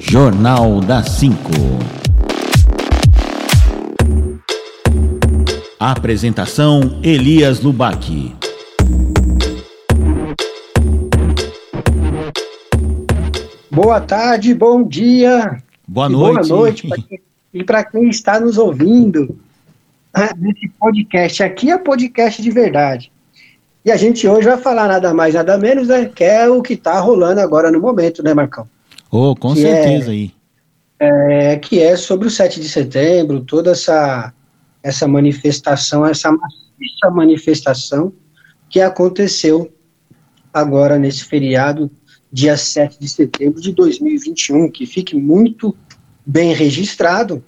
Jornal da 5. Apresentação Elias Lubac. Boa tarde, bom dia. Boa noite. Boa noite quem, e para quem está nos ouvindo ah, nesse podcast. Aqui é podcast de verdade. E a gente hoje vai falar nada mais, nada menos, né? Que é o que está rolando agora no momento, né, Marcão? Oh, com que certeza é, aí. É, que é sobre o 7 de setembro, toda essa, essa manifestação, essa maciça manifestação que aconteceu agora nesse feriado, dia 7 de setembro de 2021, que fique muito bem registrado,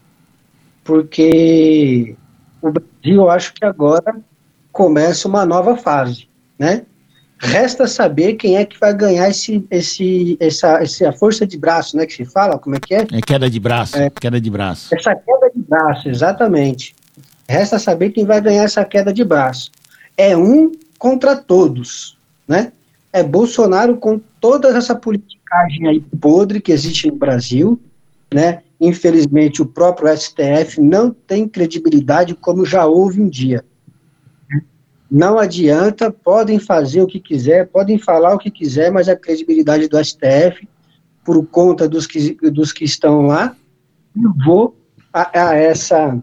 porque o Brasil, eu acho que agora começa uma nova fase, né? Resta saber quem é que vai ganhar esse, esse, essa, essa força de braço, né? Que se fala, como é que é? É queda de braço, É. queda de braço. Essa queda de braço, exatamente. Resta saber quem vai ganhar essa queda de braço. É um contra todos, né? É Bolsonaro com toda essa politicagem aí podre que existe no Brasil, né? Infelizmente, o próprio STF não tem credibilidade como já houve um dia. Não adianta, podem fazer o que quiser, podem falar o que quiser, mas a credibilidade do STF, por conta dos que, dos que estão lá, levou a, a essa,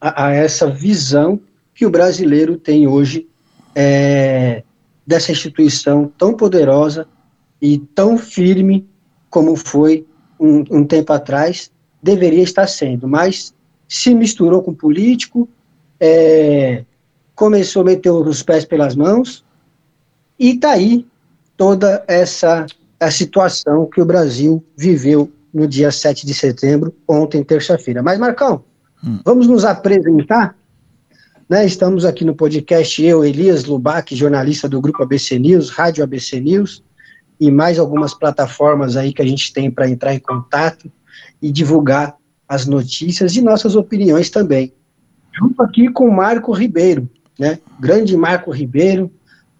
a, a essa visão que o brasileiro tem hoje é, dessa instituição tão poderosa e tão firme como foi um, um tempo atrás, deveria estar sendo, mas se misturou com político, é, começou a meter os pés pelas mãos, e está aí toda essa a situação que o Brasil viveu no dia 7 de setembro, ontem, terça-feira. Mas, Marcão, Hum. vamos nos apresentar? Né, estamos aqui no podcast, eu, Elias Lubac, jornalista do Grupo ABC News, Rádio ABC News, e mais algumas plataformas aí que a gente tem para entrar em contato e divulgar as notícias e nossas opiniões também. Junto aqui com o Marco Ribeiro, né? Grande Marco Ribeiro,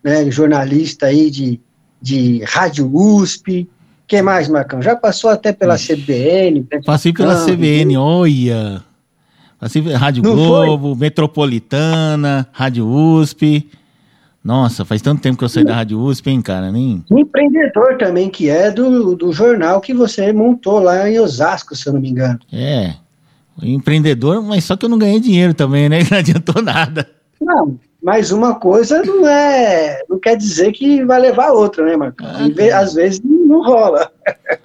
né? Jornalista aí de, de Rádio USP. que mais, Marcão? Já passou até pela CBN. Passei pela CBN, olha. Passei pela Rádio Não Globo, Metropolitana, Rádio USP. Nossa, faz tanto tempo que eu saí da Rádio USP, hein, cara? Nem... Empreendedor também, que é do, do jornal que você montou lá em Osasco, se eu não me engano. É. Empreendedor, mas só que eu não ganhei dinheiro também, né? Não adiantou nada. Não, mas uma coisa não é. Não quer dizer que vai levar a outra, né, Marcão? Ah, tá. Às vezes não rola.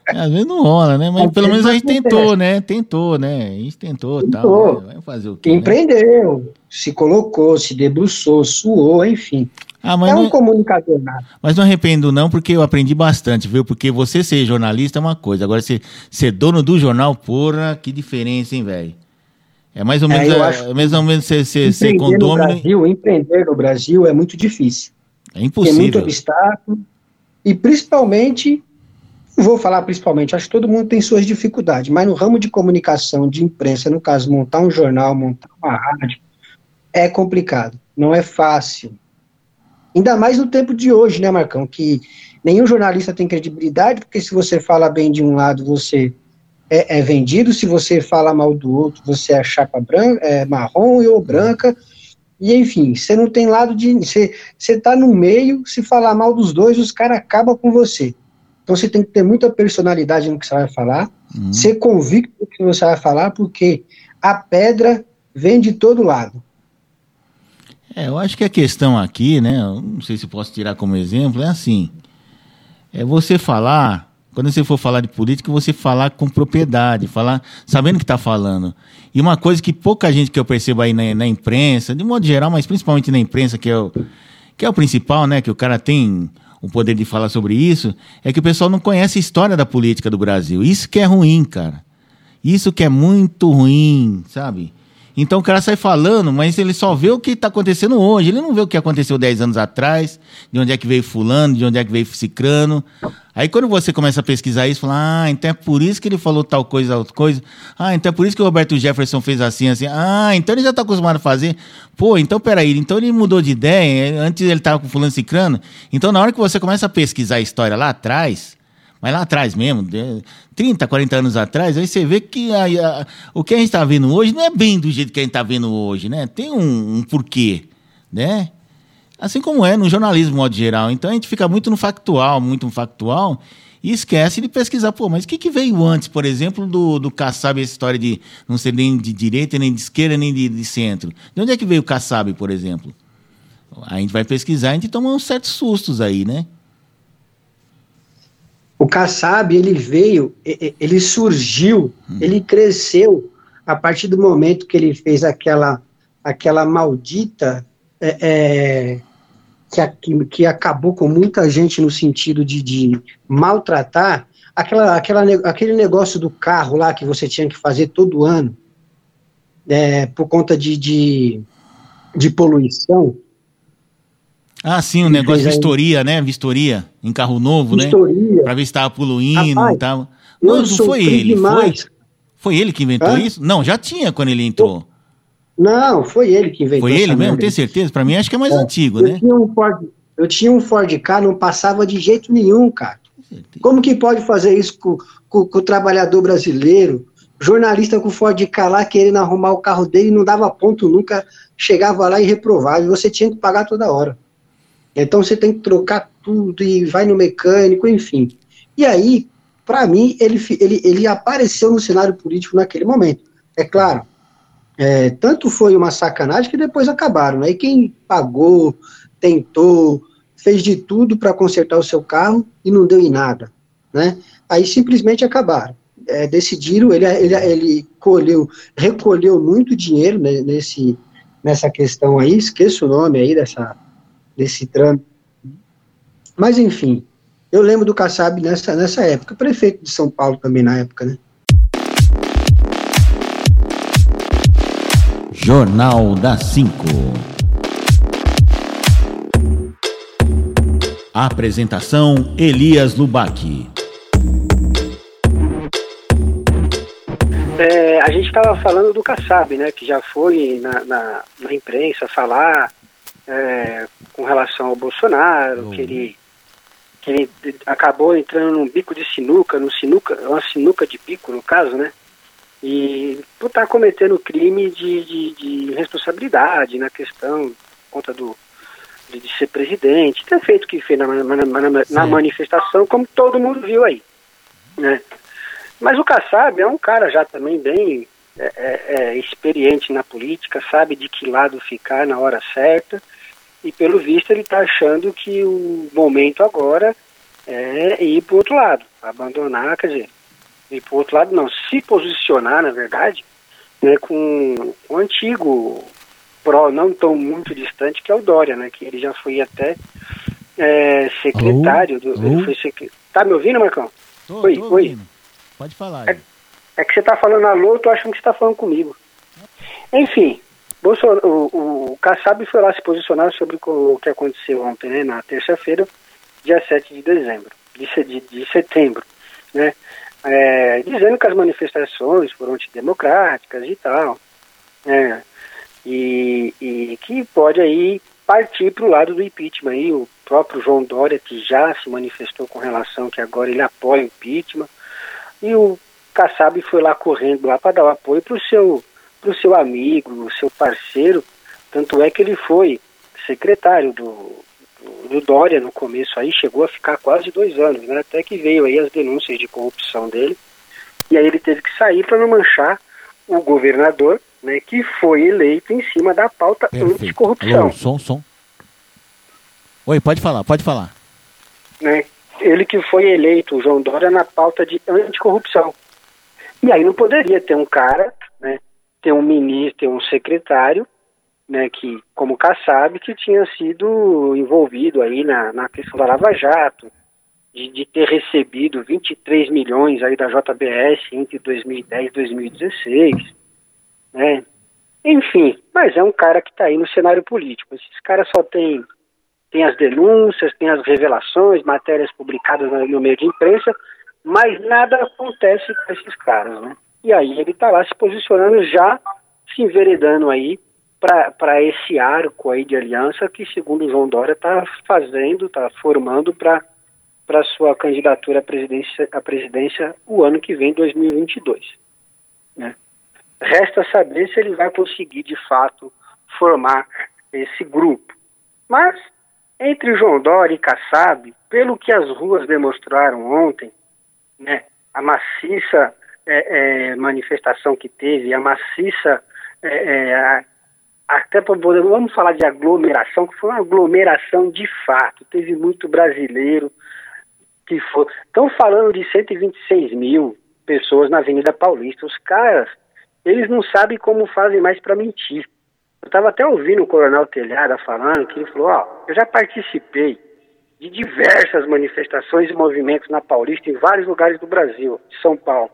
Às vezes não rola, né? Mas Às pelo menos a gente tentou, né? Tentou, né? A gente tentou e tal. Tentou. né? Vai fazer o quê? né? Empreendeu, se colocou, se debruçou, suou, enfim. Ah, mas é um não, comunicador nato. mas não arrependo, não, porque eu aprendi bastante, viu? Porque você ser jornalista é uma coisa, agora ser, ser dono do jornal, porra, que diferença, hein, velho? É mais ou menos, é, é mais ou menos ser, ser, ser Empreender no condômino. Brasil, empreender no Brasil é muito difícil. É Tem muito impossível. obstáculo. E principalmente, vou falar principalmente, acho que todo mundo tem suas dificuldades, mas no ramo de comunicação, de imprensa, no caso, montar um jornal, montar uma rádio, é complicado, não é fácil. Ainda mais no tempo de hoje, né, Marcão? Que nenhum jornalista tem credibilidade, porque se você fala bem de um lado, você é, é vendido, se você fala mal do outro, você é chapa branca, é marrom ou branca. E enfim, você não tem lado de. Você, você tá no meio, se falar mal dos dois, os caras acabam com você. Então você tem que ter muita personalidade no que você vai falar, Hum. ser convicto do que você vai falar, porque a pedra vem de todo lado. É, eu acho que a questão aqui, né? Não sei se posso tirar como exemplo, é assim. É você falar, quando você for falar de política, você falar com propriedade, falar sabendo o que está falando. E uma coisa que pouca gente que eu percebo aí na, na imprensa, de modo geral, mas principalmente na imprensa, que é, o, que é o principal, né? Que o cara tem o poder de falar sobre isso, é que o pessoal não conhece a história da política do Brasil. Isso que é ruim, cara. Isso que é muito ruim, sabe? Então o cara sai falando, mas ele só vê o que está acontecendo hoje. Ele não vê o que aconteceu 10 anos atrás, de onde é que veio fulano, de onde é que veio cicrano. Aí quando você começa a pesquisar isso, fala, ah, então é por isso que ele falou tal coisa, tal coisa. Ah, então é por isso que o Roberto Jefferson fez assim, assim. Ah, então ele já está acostumado a fazer. Pô, então peraí, então ele mudou de ideia, antes ele estava com fulano cicrano. Então na hora que você começa a pesquisar a história lá atrás, Mas lá atrás mesmo, 30, 40 anos atrás, aí você vê que a, a, o que a gente está vendo hoje não é bem do jeito que a gente está vendo hoje, né? Tem um, um, porquê, né? Assim como é no jornalismo, de modo geral. Então a gente fica muito no factual, muito no factual, e esquece de pesquisar. Pô, mas o que, que veio antes, por exemplo, do, do Kassab, essa história de não ser nem de direita, nem de esquerda, nem de, de centro? De onde é que veio o Kassab, por exemplo? A gente vai pesquisar, a gente toma uns certos sustos aí, né? O Kassab, ele veio, ele surgiu, hum. ele cresceu a partir do momento que ele fez aquela, aquela maldita é, é, que, que acabou com muita gente no sentido de, de maltratar, aquela, aquela, aquele negócio do carro lá que você tinha que fazer todo ano, é, por conta de, de, de poluição, ah, sim, o um negócio de vistoria, né? Vistoria em carro novo, né? vistoria. né? Para ver se estava poluindo e tal. Não, não foi ele, foi, foi ele que inventou Hã? isso? Não, já tinha quando ele entrou. Não, foi ele que inventou. Foi ele mesmo? Tem certeza? Para mim acho que é mais é, antigo, eu né? Tinha um Ford, eu tinha um Ford K, não passava de jeito nenhum, cara. Como que pode fazer isso com, com, com o trabalhador brasileiro? Jornalista com Ford K lá querendo arrumar o carro dele, não dava ponto nunca, chegava lá e reprovava, e você tinha que pagar toda hora. Então você tem que trocar tudo e vai no mecânico, enfim. E aí, para mim, ele, ele, ele apareceu no cenário político naquele momento. É claro, é, tanto foi uma sacanagem que depois acabaram. Né? Quem pagou, tentou, fez de tudo para consertar o seu carro e não deu em nada. Né? Aí simplesmente acabaram. É, decidiram, ele, ele, ele colheu, recolheu muito dinheiro né, nesse, nessa questão aí, esqueço o nome aí dessa, desse trâmite. Mas, enfim, eu lembro do Kassab nessa, nessa época, prefeito de São Paulo também na época, né? Jornal da Cinco. Apresentação Elias Lubac. É, a gente estava falando do Kassab, né, que já foi na, na, na imprensa falar é, com relação ao Bolsonaro, uhum. que ele que ele acabou entrando num bico de sinuca, no sinuca, uma sinuca de bico no caso, né? E por estar tá cometendo crime de, de, de, responsabilidade na questão, conta do de, de ser presidente, ter feito o que fez na, na, na, na manifestação, como todo mundo viu aí, né? Mas o Kassab é um cara já também bem é, é, é, experiente na política, sabe de que lado ficar na hora certa e pelo visto ele está achando que o momento agora é ir para o outro lado, abandonar, quer dizer, ir para o outro lado não, se posicionar, na verdade, né, com o antigo pró não tão muito distante, que é o Dória, né, que ele já foi até é, secretário alô, do. Alô? Foi. Tá me ouvindo, Marcão? Tô, oi, tô oi. Pode falar. É, é, que você está falando alô, eu tô achando que você está falando comigo. Enfim, Bolsonaro, o, o Kassab foi lá se posicionar sobre o que aconteceu ontem, né, na terça-feira, dia 7 de dezembro, de, de, de setembro, né, é, dizendo que as manifestações foram antidemocráticas e tal, né, e, e que pode aí partir para o lado do impeachment. Aí o próprio João Dória, que já se manifestou com relação que agora ele apoia o impeachment, e o Kassab foi lá correndo lá para dar o apoio para o seu para o seu amigo, o seu parceiro, tanto é que ele foi secretário do, do, Dória no começo aí, chegou a ficar quase dois anos, né? Até que veio aí as denúncias de corrupção dele, e aí ele teve que sair para não manchar o governador, né, que foi eleito em cima da pauta Perfeito. anticorrupção. Alô, som, som. Oi, pode falar, pode falar. Né, ele que foi eleito, o João Dória, na pauta de anticorrupção. E aí não poderia ter um cara, né, tem um ministro, tem um secretário, né, que, como Kassab, que tinha sido envolvido aí na, na questão da Lava Jato, de, de, ter recebido 23 milhões aí da JBS entre 2010 e 2016, né, enfim, mas é um cara que está aí no cenário político. Esses caras só tem, tem as denúncias, tem as revelações, matérias publicadas no meio de imprensa, mas nada acontece com esses caras, né? E aí ele está lá se posicionando já, se enveredando aí para esse arco aí de aliança que, segundo João Dória, está fazendo, está formando para para sua candidatura à presidência, à presidência o ano que vem, 2022. Né? Resta saber se ele vai conseguir, de fato, formar esse grupo. Mas, entre João Dória e Kassab, pelo que as ruas demonstraram ontem, né, a maciça é, é, manifestação que teve, a maciça, é, é até para vamos falar de aglomeração, que foi uma aglomeração de fato, teve muito brasileiro que foi. Estão falando de 126 mil pessoas na Avenida Paulista. Os caras, eles não sabem como fazem mais para mentir. Eu estava até ouvindo o Coronel Telhada falando que ele falou: Ó, oh, eu já participei de diversas manifestações e movimentos na Paulista em vários lugares do Brasil, de São Paulo.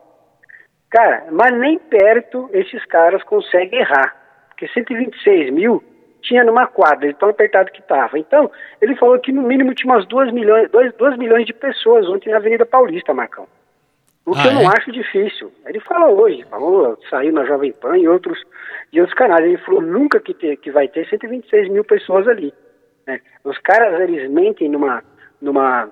Cara, mas nem perto esses caras conseguem errar. Porque 126 mil tinha numa quadra, de tão apertado que estava. Então, ele falou que no mínimo tinha umas 2 milhões, 2, 2 milhões de pessoas ontem na Avenida Paulista, Marcão. O que ah, eu não é? acho difícil. Ele falou hoje, falou, saiu na Jovem Pan e outros, e outros canais. Ele falou nunca que, ter, que vai ter 126 mil pessoas ali. Né? Os caras, eles mentem numa, numa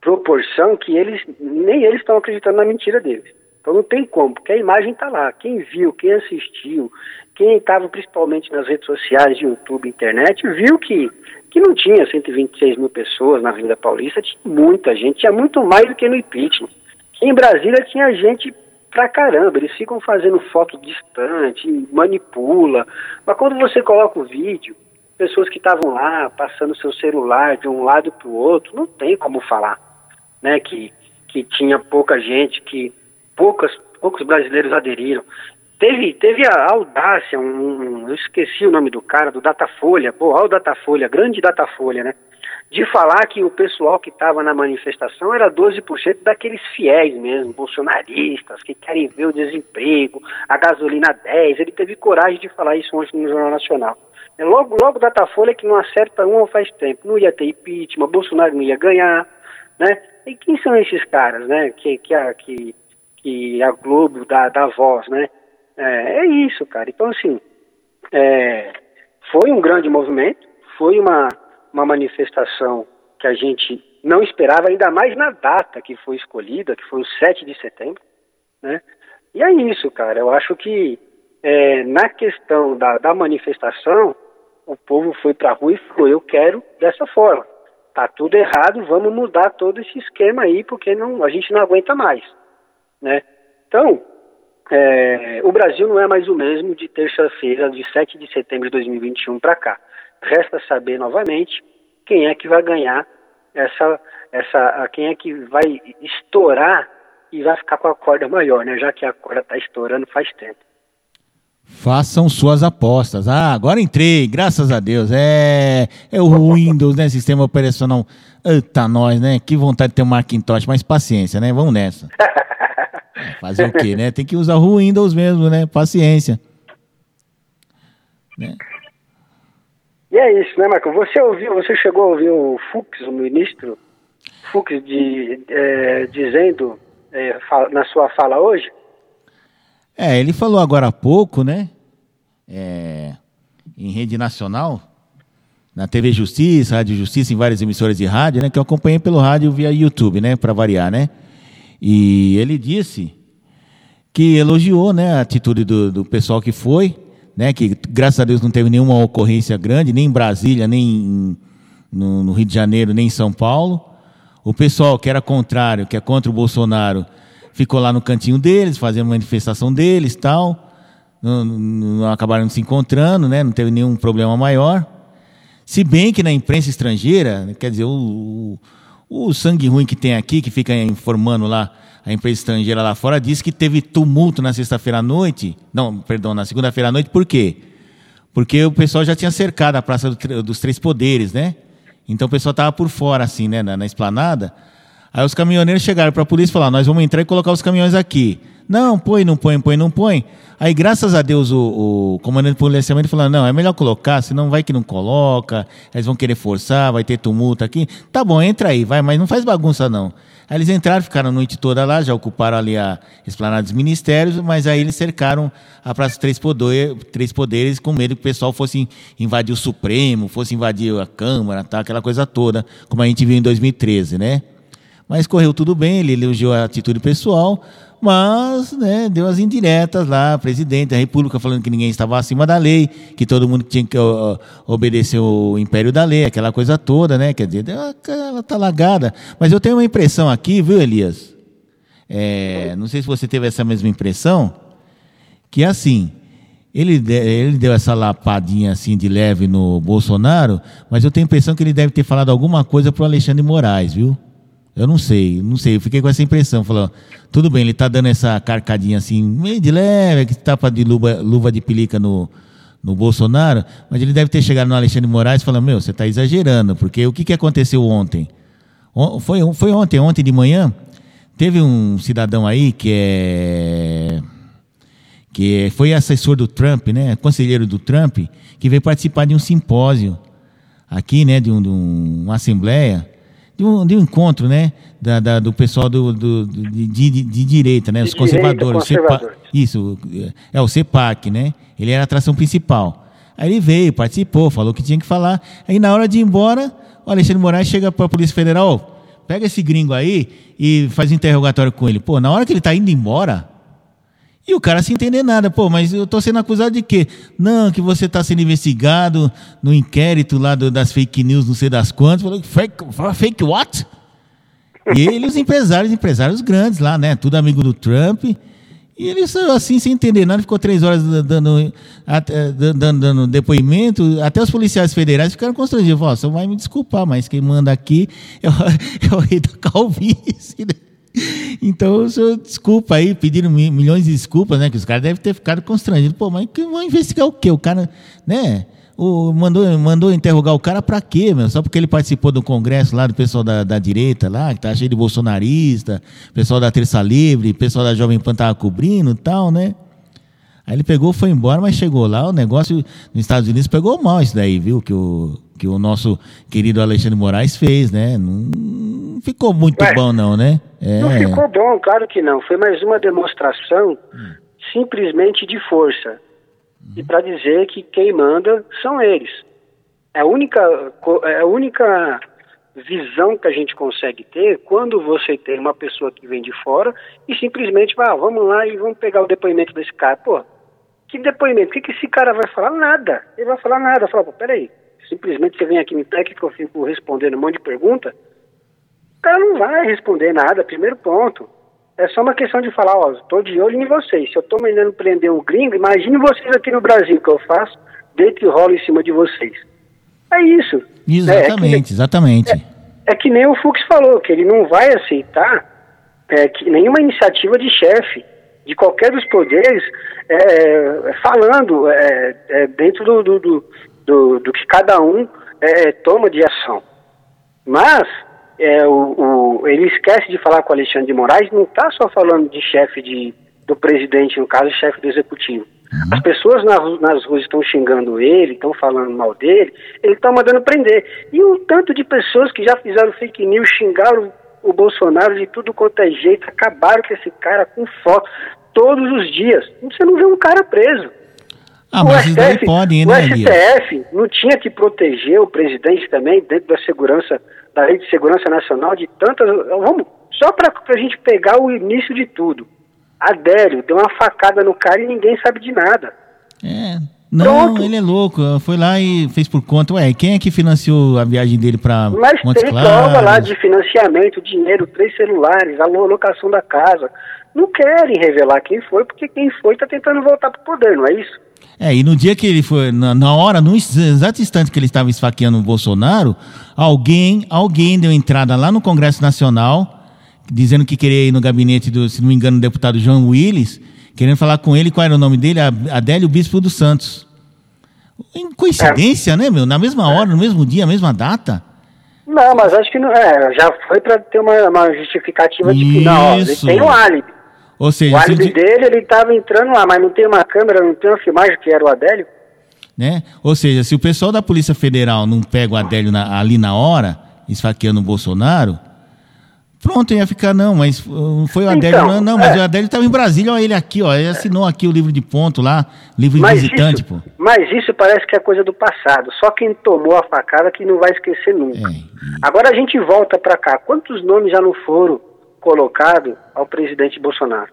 proporção que eles nem eles estão acreditando na mentira deles. Então não tem como, porque a imagem está lá. Quem viu, quem assistiu, quem estava principalmente nas redes sociais, YouTube, internet, viu que, que não tinha 126 mil pessoas na Avenida Paulista, tinha muita gente, tinha muito mais do que no impeachment. Em Brasília tinha gente pra caramba, eles ficam fazendo foto distante, manipula, mas quando você coloca o vídeo, pessoas que estavam lá, passando seu celular de um lado para o outro, não tem como falar, né, que, que tinha pouca gente, que poucas, poucos brasileiros aderiram. Teve, teve a audácia, um, eu esqueci o nome do cara, do Datafolha, pô, olha o Datafolha, grande Datafolha, né? De falar que o pessoal que estava na manifestação era 12% daqueles fiéis mesmo, bolsonaristas, que querem ver o desemprego, a gasolina 10. Ele teve coragem de falar isso ontem no Jornal Nacional. É logo, logo Datafolha que não acerta um faz tempo. Não ia ter impeachment, Bolsonaro não ia ganhar, né? E quem são esses caras, né? Que, que, que que a Globo dá, dá voz, né? É, é isso, cara. Então, assim, é, foi um grande movimento, foi uma, uma manifestação que a gente não esperava, ainda mais na data que foi escolhida, que foi o 7 de setembro, né? E é isso, cara. Eu acho que é, na questão da, da manifestação, o povo foi para a rua e falou: eu quero dessa forma. Tá tudo errado, vamos mudar todo esse esquema aí, porque não, a gente não aguenta mais. Né? Então, é, o Brasil não é mais o mesmo de terça-feira, de 7 de setembro de 2021 para cá. Resta saber novamente quem é que vai ganhar essa, essa, quem é que vai estourar e vai ficar com a corda maior, né? Já que a corda está estourando faz tempo. Façam suas apostas. Ah, agora entrei, graças a Deus. É, é o Windows, né? Sistema operacional. Eita, nós, né? Que vontade de ter um Macintosh, mas paciência, né? Vamos nessa. Fazer o quê, né? Tem que usar o Windows mesmo, né? Paciência. Né? E é isso, né, Marco? Você ouviu, você chegou a ouvir o Fux, o ministro Fux, de, é, dizendo é, na sua fala hoje? É, ele falou agora há pouco, né? É, em rede nacional, na TV Justiça, Rádio Justiça, em várias emissoras de rádio, né? Que eu acompanhei pelo rádio via YouTube, né? Para variar, né? E ele disse que elogiou né, a atitude do, do pessoal que foi, né, que graças a Deus não teve nenhuma ocorrência grande, nem em Brasília, nem no, no, Rio de Janeiro, nem em São Paulo. O pessoal que era contrário, que é contra o Bolsonaro, ficou lá no cantinho deles, fazendo manifestação deles tal. Não, não acabaram se encontrando, né, não teve nenhum problema maior. Se bem que na imprensa estrangeira, quer dizer, o, o sangue ruim que tem aqui, que fica informando lá a empresa estrangeira lá fora, disse que teve tumulto na sexta-feira à noite. Não, perdão, na segunda-feira à noite, por quê? Porque o pessoal já tinha cercado a Praça do, dos Três Poderes, né? Então o pessoal estava por fora, assim, né, na, na esplanada. Aí os caminhoneiros chegaram para a polícia e falaram: Nós vamos entrar e colocar os caminhões aqui. Não, põe, não põe, põe, não põe. Aí, graças a Deus, o, o comandante policiamento falou: não, é melhor colocar, senão vai que não coloca, eles vão querer forçar, vai ter tumulto aqui. Tá bom, entra aí, vai, mas não faz bagunça não. Aí eles entraram, ficaram a noite toda lá, já ocuparam ali a esplanada dos ministérios, mas aí eles cercaram a Praça Três, Poder, Três Poderes com medo que o pessoal fosse invadir o Supremo, fosse invadir a Câmara, tá, aquela coisa toda, como a gente viu em 2013, né? Mas correu tudo bem, ele elogiou a atitude pessoal, mas né, deu as indiretas lá, presidente da República falando que ninguém estava acima da lei, que todo mundo tinha que obedecer o império da lei, aquela coisa toda, né? Quer dizer, ela tá lagada. Mas eu tenho uma impressão aqui, viu, Elias? É, não sei se você teve essa mesma impressão, que assim, ele, ele deu essa lapadinha assim de leve no Bolsonaro, mas eu tenho a impressão que ele deve ter falado alguma coisa para o Alexandre Moraes, viu? Eu não sei, não sei. Eu fiquei com essa impressão. Falou, tudo bem, ele está dando essa carcadinha assim, meio de leve, que tapa de luva, luva de pelica no, no Bolsonaro, mas ele deve ter chegado no Alexandre Moraes e falado, meu, você está exagerando, porque o que, que aconteceu ontem? Foi, foi ontem, ontem de manhã, teve um cidadão aí que é que foi assessor do Trump, né, conselheiro do Trump, que veio participar de um simpósio aqui, né, de, um, de um, uma assembleia, de um, de um encontro, né, da, da, do pessoal do, do de, de, de, direita, né, os conservadores. Conservador. isso, é o CEPAC, né, ele era a atração principal. Aí ele veio, participou, falou o que tinha que falar. Aí na hora de ir embora, o Alexandre Moraes chega para a Polícia Federal, pega esse gringo aí e faz um interrogatório com ele. Pô, na hora que ele está indo embora, e o cara sem entender nada. Pô, mas eu tô sendo acusado de quê? Não, que você está sendo investigado no inquérito lá do, das fake news, não sei das quantas. Falou, fake, fake what? E ele, os empresários, empresários grandes lá, né? Tudo amigo do Trump. E ele, assim, sem entender nada, ficou três horas dando, dando, dando depoimento. Até os policiais federais ficaram constrangidos. Falaram, você vai me desculpar, mas quem manda aqui é o, é o rei da calvície, né? Então, o senhor, desculpa aí, pediram milhões de desculpas, né? Que os caras devem ter ficado constrangidos. Pô, mas vão investigar o quê? O cara, né? O, mandou, mandou interrogar o cara para quê, meu? Só porque ele participou do congresso lá do pessoal da, da direita lá, que tá cheio de bolsonarista, pessoal da Terça Livre, pessoal da Jovem Pan tava cobrindo e tal, né? Aí ele pegou, foi embora, mas chegou lá, o negócio nos Estados Unidos pegou mal isso daí, viu? Que o, que o nosso querido Alexandre Moraes fez, né? Não ficou muito Ué, bom, não, né? É. Não ficou bom, claro que não. Foi mais uma demonstração hum. simplesmente de força. Hum. E para dizer que quem manda são eles. É a única, é a única visão que a gente consegue ter quando você tem uma pessoa que vem de fora e simplesmente vai, ah, vamos lá e vamos pegar o depoimento desse cara. Pô, que depoimento? O que, que esse cara vai falar? Nada. Ele vai falar nada. Fala, pô, peraí, simplesmente você vem aqui no técnico, eu fico respondendo um monte de pergunta. O cara não vai responder nada, primeiro ponto. É só uma questão de falar, ó, estou de olho em vocês. Se eu estou mandando prender um gringo, imagine vocês aqui no Brasil, que eu faço, deito e rolo em cima de vocês. É isso. Exatamente, é, é que, exatamente. É, é, que nem o Fux falou, que ele não vai aceitar é, que nenhuma iniciativa de chefe de qualquer dos poderes é, falando dentro do, do, do, do, do que cada um é, toma de ação. Mas é, o, o, ele esquece de falar com o Alexandre de Moraes, não está só falando de chefe de, do presidente, no caso, chefe do executivo. Uhum. As pessoas na, nas ruas estão xingando ele, estão falando mal dele, ele está mandando prender. E um tanto de pessoas que já fizeram fake news, xingaram o Bolsonaro de tudo quanto é jeito, acabaram com esse cara com foto todos os dias. Você não vê um cara preso. Ah, o mas STF, podem, né, o STF não tinha que proteger o presidente também dentro da segurança, da lei de segurança nacional de tantas. Vamos, só para a gente pegar o início de tudo. Adélio deu uma facada no cara e ninguém sabe de nada. É. Não, Pronto. ele é louco. Foi lá e fez por conta. Ué, quem é que financiou a viagem dele para Mas Montes tem prova lá de financiamento, dinheiro, três celulares, a locação da casa. Não querem revelar quem foi, porque quem foi está tentando voltar para o poder, não é isso? É, e no dia que ele foi, na, na, hora, no exato instante que ele estava esfaqueando o Bolsonaro, alguém, alguém deu entrada lá no Congresso Nacional, dizendo que queria ir no gabinete do, se não me engano, do deputado João Willis, querendo falar com ele, qual era o nome dele? Adélio Bispo dos Santos. Coincidência, é. né, meu? Na mesma hora, no mesmo dia, mesma data. Não, mas acho que não é. Já foi para ter uma, uma justificativa de que não, ele tem um álibi. Ou seja, o álibi dele, ele estava entrando lá, mas não tem uma câmera, não tem uma filmagem que era o Adélio. Né? Ou seja, se o pessoal da Polícia Federal não pega o Adélio na, ali na hora, esfaqueando o Bolsonaro, Pronto, ia ficar, não, mas uh, foi o Adélio. Então, não, não, mas é. o Adélio estava em Brasília, olha ele aqui, ó. Ele assinou aqui o livro de ponto lá, livro de Mas visitante, isso, pô. mas isso parece que é coisa do passado. Só quem tomou a facada que não vai esquecer nunca. É, e- Agora a gente volta para cá. Quantos nomes já não foram colocados ao presidente Bolsonaro?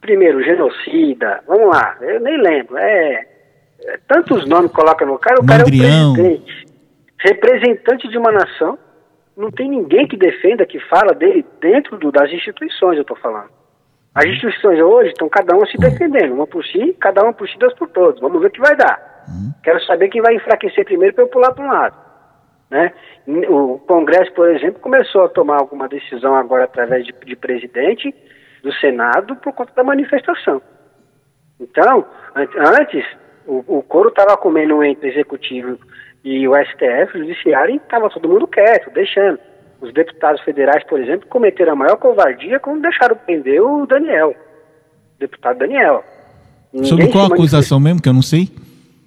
Primeiro, genocida. Vamos lá, eu nem lembro. É, é tantos nomes coloca no cara. O cara é Mandrião. o presidente, representante de uma nação. Não tem ninguém que defenda, que fala dele dentro do- das instituições, eu estou falando. As instituições hoje estão cada uma se defendendo, uma por si, cada uma por si, Deus por todos. Vamos ver o que vai dar. Quero saber quem vai enfraquecer primeiro para eu pular para um lado. Né? O Congresso, por exemplo, começou a tomar alguma decisão agora através de, de presidente do Senado por conta da manifestação. Então, an- antes, o, o coro estava comendo entre o executivo e o STF, o judiciário, e estava todo mundo quieto, deixando. Os deputados federais, por exemplo, cometeram a maior covardia quando deixaram prender o Daniel, o deputado Daniel. Sobre Ninguém qual se acusação mesmo, que eu não sei?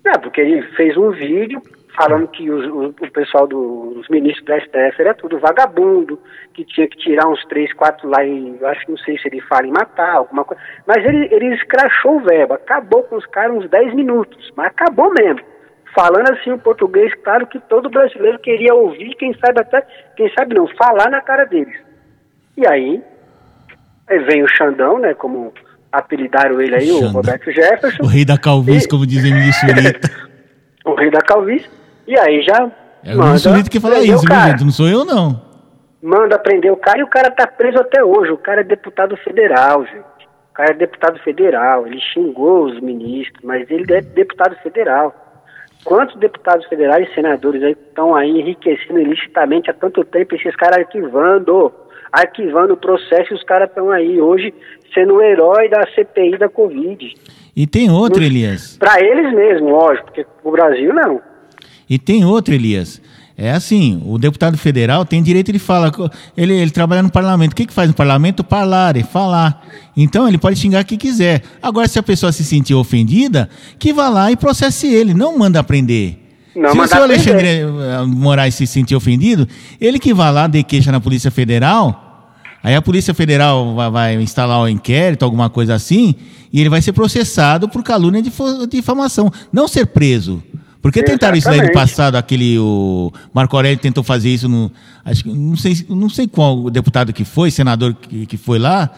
é, porque ele fez um vídeo falando que os- o, o pessoal do- dos ministros da STF era tudo vagabundo, que tinha que tirar uns três, quatro lá e eu acho que não sei se ele fala em matar, alguma coisa. Mas ele, ele escrachou o verbo, acabou com os caras uns 10 minutos, mas acabou mesmo. Falando assim o português, claro que todo brasileiro queria ouvir, quem sabe até, quem sabe não, falar na cara deles. E aí, aí vem o Xandão, né, como apelidaram ele aí, o Xandão. Roberto Jefferson O rei da calvície, E- como dizem Emílio Surita. o rei da calvície, e aí já É o Emílio Surita que fala isso, o viu, cara. gente? Não sou eu, não. Manda prender o cara e o cara tá preso até hoje. O cara é deputado federal, gente. O cara é deputado federal. Ele xingou os ministros, mas ele é deputado federal. Quantos deputados federais e senadores aí estão aí enriquecendo ilicitamente há tanto tempo esses caras arquivando, arquivando o processo e os caras estão aí hoje sendo o herói da CPI da Covid. E tem outro, Elias. Para eles mesmo, lógico, porque o Brasil não. E tem outro, Elias. É assim, o deputado federal tem direito de falar. Ele, ele trabalha no parlamento. O que, que faz no parlamento? Falar, é falar. Então ele pode xingar quem quiser. Agora, se a pessoa se sentir ofendida, que vá lá e processe ele, não manda prender. Não se o senhor. Alexandre eh, Moraes se sentir ofendido, ele que vá lá, dê queixa na Polícia Federal, aí a Polícia Federal vai, vai instalar o inquérito, alguma coisa assim, e ele vai ser processado por calúnia de difamação, não ser preso. Porque tentaram isso daí no Exatamente. passado, aquele o Marco Aurélio tentou fazer isso no acho que não sei não sei qual deputado que foi, senador que, que foi lá.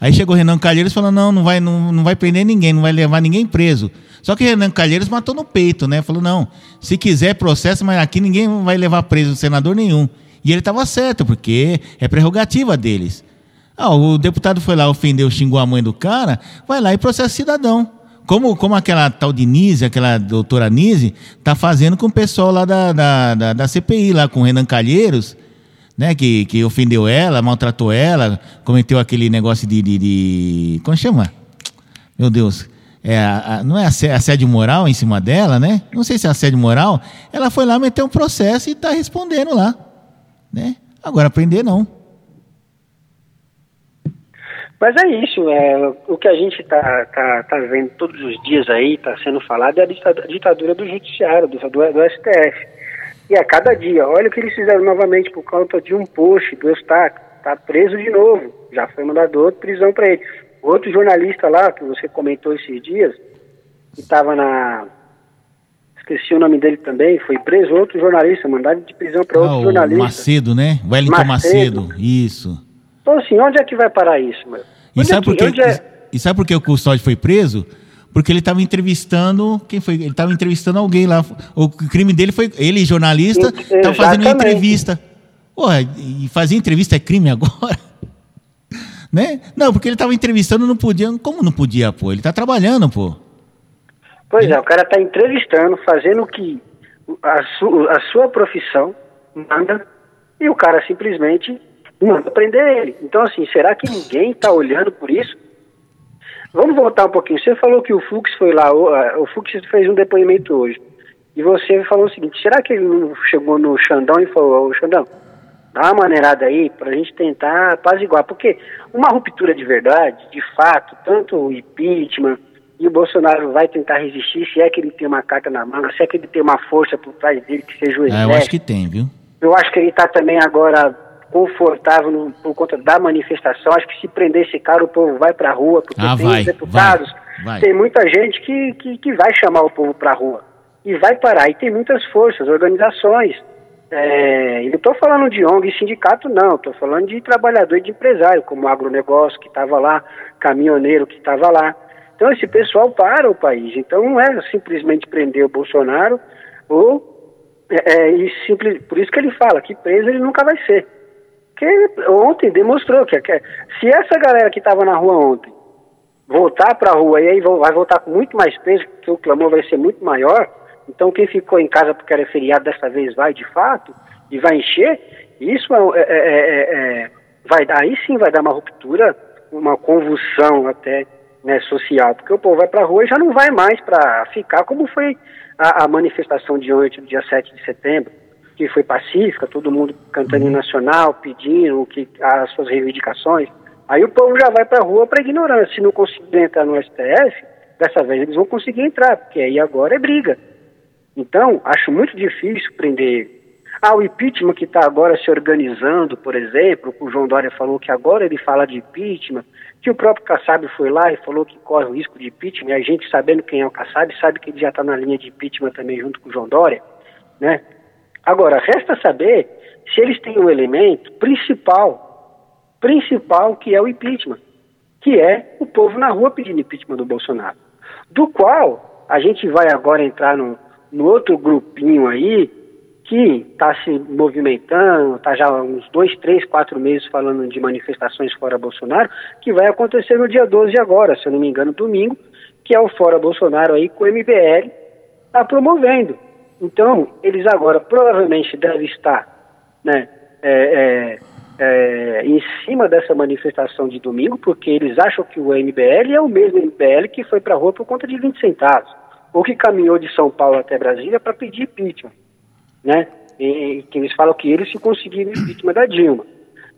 Aí chegou Renan Calheiros falando: "Não, não vai não, não vai prender ninguém, não vai levar ninguém preso". Só que Renan Calheiros matou no peito, né? Falou: "Não, se quiser processo, mas aqui ninguém vai levar preso senador nenhum". E ele estava certo, porque é prerrogativa deles. Ah, o deputado foi lá, ofendeu, xingou a mãe do cara, vai lá e processa o cidadão. Como, como aquela tal de Nise, aquela doutora Nise, tá fazendo com o pessoal lá da, da, da, da CPI, lá com o Renan Calheiros, né? Que, que ofendeu ela, maltratou ela, cometeu aquele negócio de. de, de como chama? Meu Deus. É, não é assé- assédio moral em cima dela, né? Não sei se é assédio moral. Ela foi lá meter um processo e tá respondendo lá. Né? Agora prender não. Mas é isso, é, o que a gente está tá, tá vendo todos os dias aí, está sendo falado, é a ditadura, do judiciário, do, do, do STF. E a cada dia, olha o que eles fizeram novamente por conta de um post do Eustáquio, está preso de novo, já foi mandado outra prisão para ele. Outro jornalista lá, que você comentou esses dias, que estava na... Esqueci o nome dele também, foi preso outro jornalista, mandado de prisão para outro Ah, o jornalista. Macedo, né? Wellington Macedo. Macedo. Isso. Então assim, onde é que vai parar isso, meu? E sabe, é por que- quê? onde é- e sabe por que o custódio foi preso? Porque ele estava entrevistando. Quem foi? Ele estava entrevistando alguém lá. O crime dele foi. Ele, jornalista, estava fazendo uma entrevista. Porra, e fazer entrevista é crime agora? né? Não, porque ele estava entrevistando, não podia. Como não podia, pô? Ele está trabalhando, pô. Pois é, o cara está entrevistando, fazendo o que a, su- a sua profissão manda, e o cara simplesmente manda prender ele. Então, assim, será que ninguém está olhando por isso? Vamos voltar um pouquinho. Você falou que o Fux foi lá, o, o Fux fez um depoimento hoje. E você falou o seguinte: será que ele não chegou no Xandão e falou, ô Xandão, dá uma maneirada aí para a gente tentar apaziguar? Porque uma ruptura de verdade, de fato, tanto o impeachment e o Bolsonaro vai tentar resistir, se é que ele tem uma carta na manga, se é que ele tem uma força por trás dele, que seja o Ah, exército. eu acho que tem, viu? Eu acho que ele está também agora confortável no, por conta da manifestação. Acho que se prender esse cara, o povo vai para a rua, porque ah, tem vai, deputados, vai, vai. tem muita gente que, que, que vai chamar o povo para a rua e vai parar. E tem muitas forças, organizações. É, não estou falando de ONG e sindicato, não. Estou falando de trabalhador e de empresário, como o agronegócio que estava lá, caminhoneiro que estava lá. Então esse pessoal para o país. Então não é simplesmente prender o Bolsonaro ou é, é, e simples, por isso que ele fala que preso ele nunca vai ser. Porque ontem demonstrou que, que se essa galera que estava na rua ontem voltar para a rua e aí vai voltar com muito mais peso, porque o clamor vai ser muito maior, então quem ficou em casa porque era feriado dessa vez vai de fato e vai encher, isso é, é, é, é vai dar, aí sim vai dar uma ruptura, uma convulsão até né, social, porque o povo vai para a rua e já não vai mais para ficar como foi a, a, manifestação de ontem, dia 7 de setembro, que foi pacífica, todo mundo cantando em nacional, pedindo que, as suas reivindicações. Aí o povo já vai para a rua para ignorância. Se não conseguir entrar no STF, dessa vez eles vão conseguir entrar, porque aí agora é briga. Então, acho muito difícil prender ah, o impeachment que está agora se organizando, por exemplo, o João Dória falou que agora ele fala de impeachment, que o próprio Kassab foi lá e falou que corre o risco de impeachment, e a gente sabendo quem é o Kassab, sabe que ele já está na linha de impeachment também junto com o João Dória, né? Agora, resta saber se eles têm um elemento principal, principal que é o impeachment, que é o povo na rua pedindo impeachment do Bolsonaro, do qual a gente vai agora entrar no, no outro grupinho aí, que está se movimentando, está já há uns dois, três, quatro meses falando de manifestações fora Bolsonaro, que vai acontecer no dia 12 agora, se eu não me engano, domingo, que é o Fora Bolsonaro aí com o MBL está promovendo. Então, eles agora provavelmente devem estar né, é, é, é, em cima dessa manifestação de domingo, porque eles acham que o MBL é o mesmo MBL que foi para a rua por conta de 20 centavos, ou que caminhou de São Paulo até Brasília para pedir impeachment né? E, que eles falam que eles se conseguiram vítima da Dilma.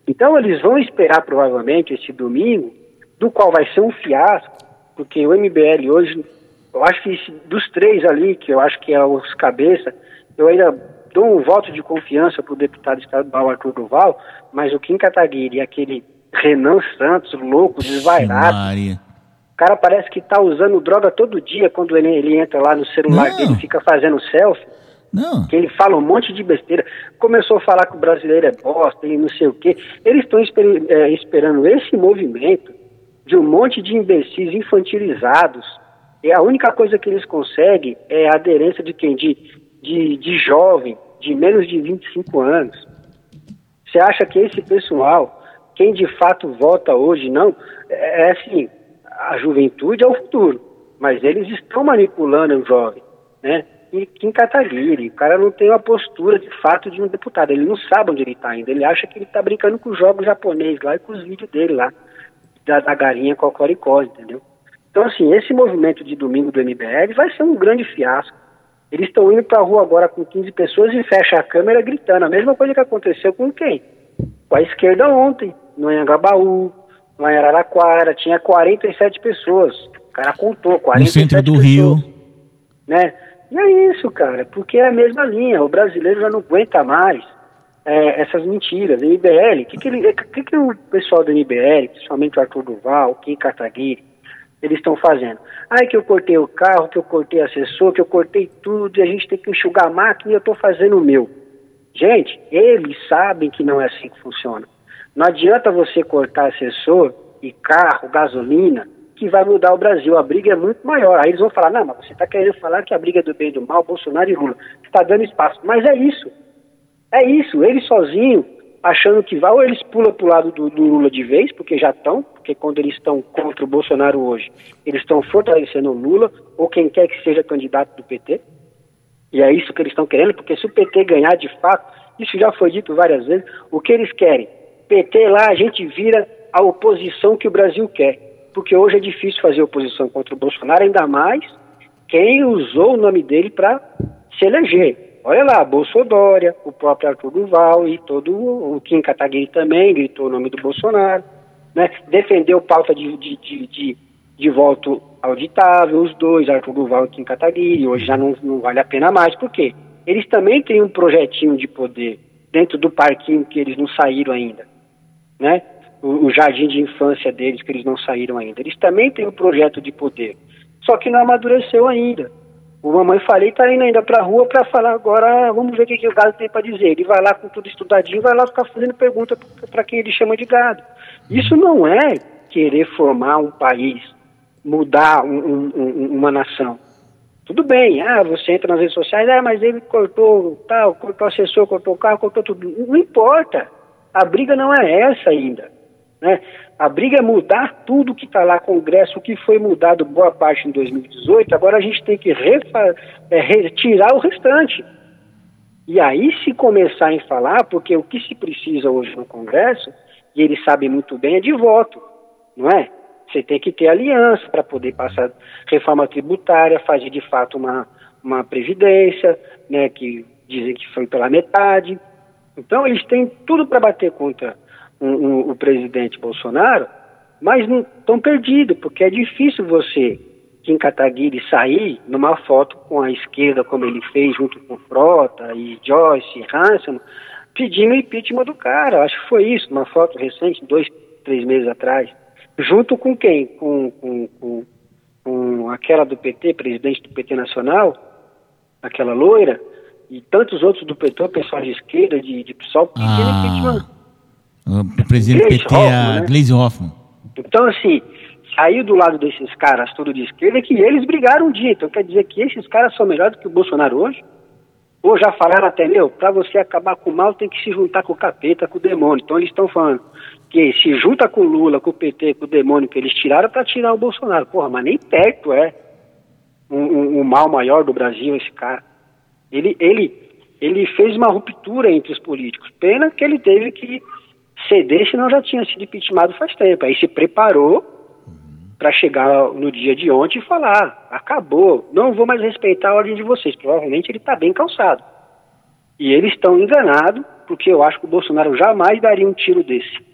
Então eles vão esperar provavelmente esse domingo, do qual vai ser um fiasco, porque o MBL hoje, eu acho que dos três ali, que eu acho que é os cabeça, eu ainda dou um voto de confiança para o deputado estadual Arthur Duval, mas o Kim Kataguiri e aquele Renan Santos, louco, desvairado, o cara parece que está usando droga todo dia quando ele, ele entra lá no celular Não. dele fica fazendo selfie. Não. Que ele fala um monte de besteira. Começou a falar que o brasileiro é bosta e não sei o quê. Eles estão esper é, esperando esse movimento de um monte de imbecis infantilizados. E a única coisa que eles conseguem é a aderência de quem? De, de, de jovem, de menos de 25 anos. Você acha que esse pessoal, quem de fato vota hoje, não? É, é assim, a juventude é o futuro, mas eles estão manipulando o jovem, né? e Kim Kataguiri. O cara não tem uma postura de fato de um deputado. Ele não sabe onde ele está ainda. Ele acha que ele está brincando com os jogos japoneses lá e com os vídeos dele lá, da, da galinha Cocoricó, entendeu? Então, assim, esse movimento de domingo do MBL vai ser um grande fiasco. Eles estão indo para a rua agora com 15 pessoas e fecha a câmera gritando. A mesma coisa que aconteceu com quem? Com a esquerda ontem, no Anhangabaú, no Araraquara, tinha 47 pessoas. O cara contou, 47 No centro do pessoas, Rio. Né? E é isso, cara, porque é a mesma linha. O brasileiro já não aguenta mais é, essas mentiras. MBL, o que, que, ele, que, que o pessoal do MBL, principalmente o Arthur Duval, o Kim Kataguiri, eles estão fazendo? Ai, que eu cortei o carro, que eu cortei assessor, que eu cortei tudo, e a gente tem que enxugar a máquina e eu estou fazendo o meu. Gente, eles sabem que não é assim que funciona. Não adianta você cortar assessor e carro, gasolina, que vai mudar o Brasil. A briga é muito maior. Aí eles vão falar, não, mas você está querendo falar que a briga é do bem e do mal, Bolsonaro e Lula. Você está dando espaço. Mas é isso. É isso. Ele sozinho, achando que vai, ou eles pulam para o lado do, do, Lula de vez, porque já estão, porque quando eles estão contra o Bolsonaro hoje, eles estão fortalecendo o Lula, ou quem quer que seja candidato do PT. E é isso que eles estão querendo, porque se o PT ganhar de fato, isso já foi dito várias vezes, o que eles querem? PT lá, a gente vira a oposição que o Brasil quer porque hoje é difícil fazer oposição contra o Bolsonaro, ainda mais quem usou o nome dele para se eleger. Olha lá, Bolsodória, o próprio Arthur Duval e todo o Kim Kataguiri também gritou o nome do Bolsonaro, né? defendeu pauta de, de, de, de, de voto auditável, os dois, Arthur Duval e Kim Kataguiri, hoje já não, não vale a pena mais, por quê? Eles também têm um projetinho de poder dentro do parquinho que eles não saíram ainda, né? O, o jardim de infância deles que eles não saíram ainda. Eles também têm um projeto de poder, só que não amadureceu ainda. O Mamãe Falei está indo ainda para a rua para falar agora, vamos ver o que, que o gado tem para dizer. Ele vai lá com tudo estudadinho, vai lá ficar fazendo pergunta para quem ele chama de gado. Isso não é querer formar um país, mudar um, um, uma nação. Tudo bem, ah, você entra nas redes sociais, ah, mas ele cortou tal, cortou assessor, cortou carro, cortou tudo. Não importa. A briga não é essa ainda. Né? A briga é mudar tudo que está lá, Congresso, o que foi mudado boa parte em 2018, agora a gente tem que é, retirar o restante. E aí se começar a falar, porque o que se precisa hoje no Congresso, e eles sabem muito bem, é de voto, não é? Você tem que ter aliança para poder passar reforma tributária, fazer de fato uma, uma previdência, né, que dizem que foi pela metade. Então eles têm tudo para bater contra um, um, o presidente Bolsonaro, mas não estão perdidos, porque é difícil você, Kim Kataguiri, sair numa foto com a esquerda, como ele fez junto com Frota e Joyce e Hansen, pedindo o impeachment do cara. Acho que foi isso, uma foto recente, dois, três meses atrás. Junto com quem? Com, com, com, com aquela do PT, presidente do PT Nacional, aquela loira, e tantos outros do PT, pessoal de esquerda, de, de PSOL, pedindo ah, impeachment. O presidente do PT, Hoffman, a né? Gleisi Hoffmann. Então, assim, saiu do lado desses caras, tudo de esquerda, que eles brigaram um dia. Então, quer dizer que esses caras são melhores do que o Bolsonaro hoje? Ou já falaram até, meu, para você acabar com o mal tem que se juntar com o capeta, com o demônio. Então eles estão falando que se junta com o Lula, com o PT, com o demônio que eles tiraram para tirar o Bolsonaro. Porra, mas nem perto é o um, um, um mal maior do Brasil esse cara. Ele, ele, ele fez uma ruptura entre os políticos. Pena que ele teve que ceder, senão já tinha sido impeachmentado faz tempo. Aí se preparou para chegar no dia de ontem e falar: acabou, não vou mais respeitar a ordem de vocês. Provavelmente ele está bem calçado. E eles estão enganados, porque eu acho que o Bolsonaro jamais daria um tiro desse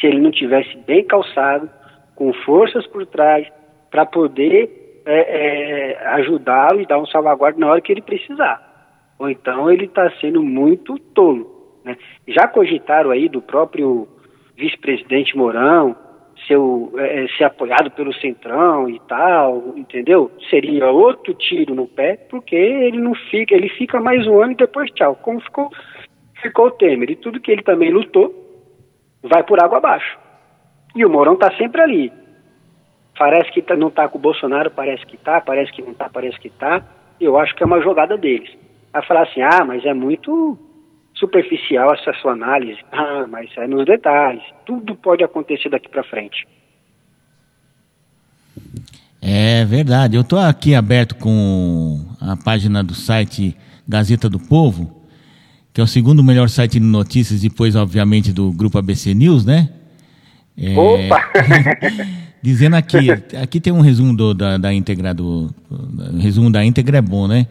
se ele não tivesse bem calçado, com forças por trás, para poder é, é, ajudá-lo e dar um salvaguarda na hora que ele precisar. Ou então ele está sendo muito tolo. Né? Já cogitaram aí do próprio vice-presidente Mourão ser, é, ser apoiado pelo Centrão e tal, entendeu? Seria outro tiro no pé, porque ele não fica, ele fica mais um ano e depois tchau. Como ficou, ficou o Temer. E tudo que ele também lutou, vai por água abaixo. E o Mourão está sempre ali. Parece que tá, não está com o Bolsonaro, parece que está, parece que não está, parece que está. Eu acho que é uma jogada deles. Vai falar assim, ah, mas é muito superficial essa sua análise. Ah, mas é nos detalhes. Tudo pode acontecer daqui para frente. É verdade. Eu estou aqui aberto com a página do site Gazeta do Povo que é o segundo melhor site de notícias, depois, obviamente, do grupo ABC News, né? É, Opa! dizendo aqui, aqui tem um resumo do, da, da íntegra do, do, resumo da íntegra é bom, né?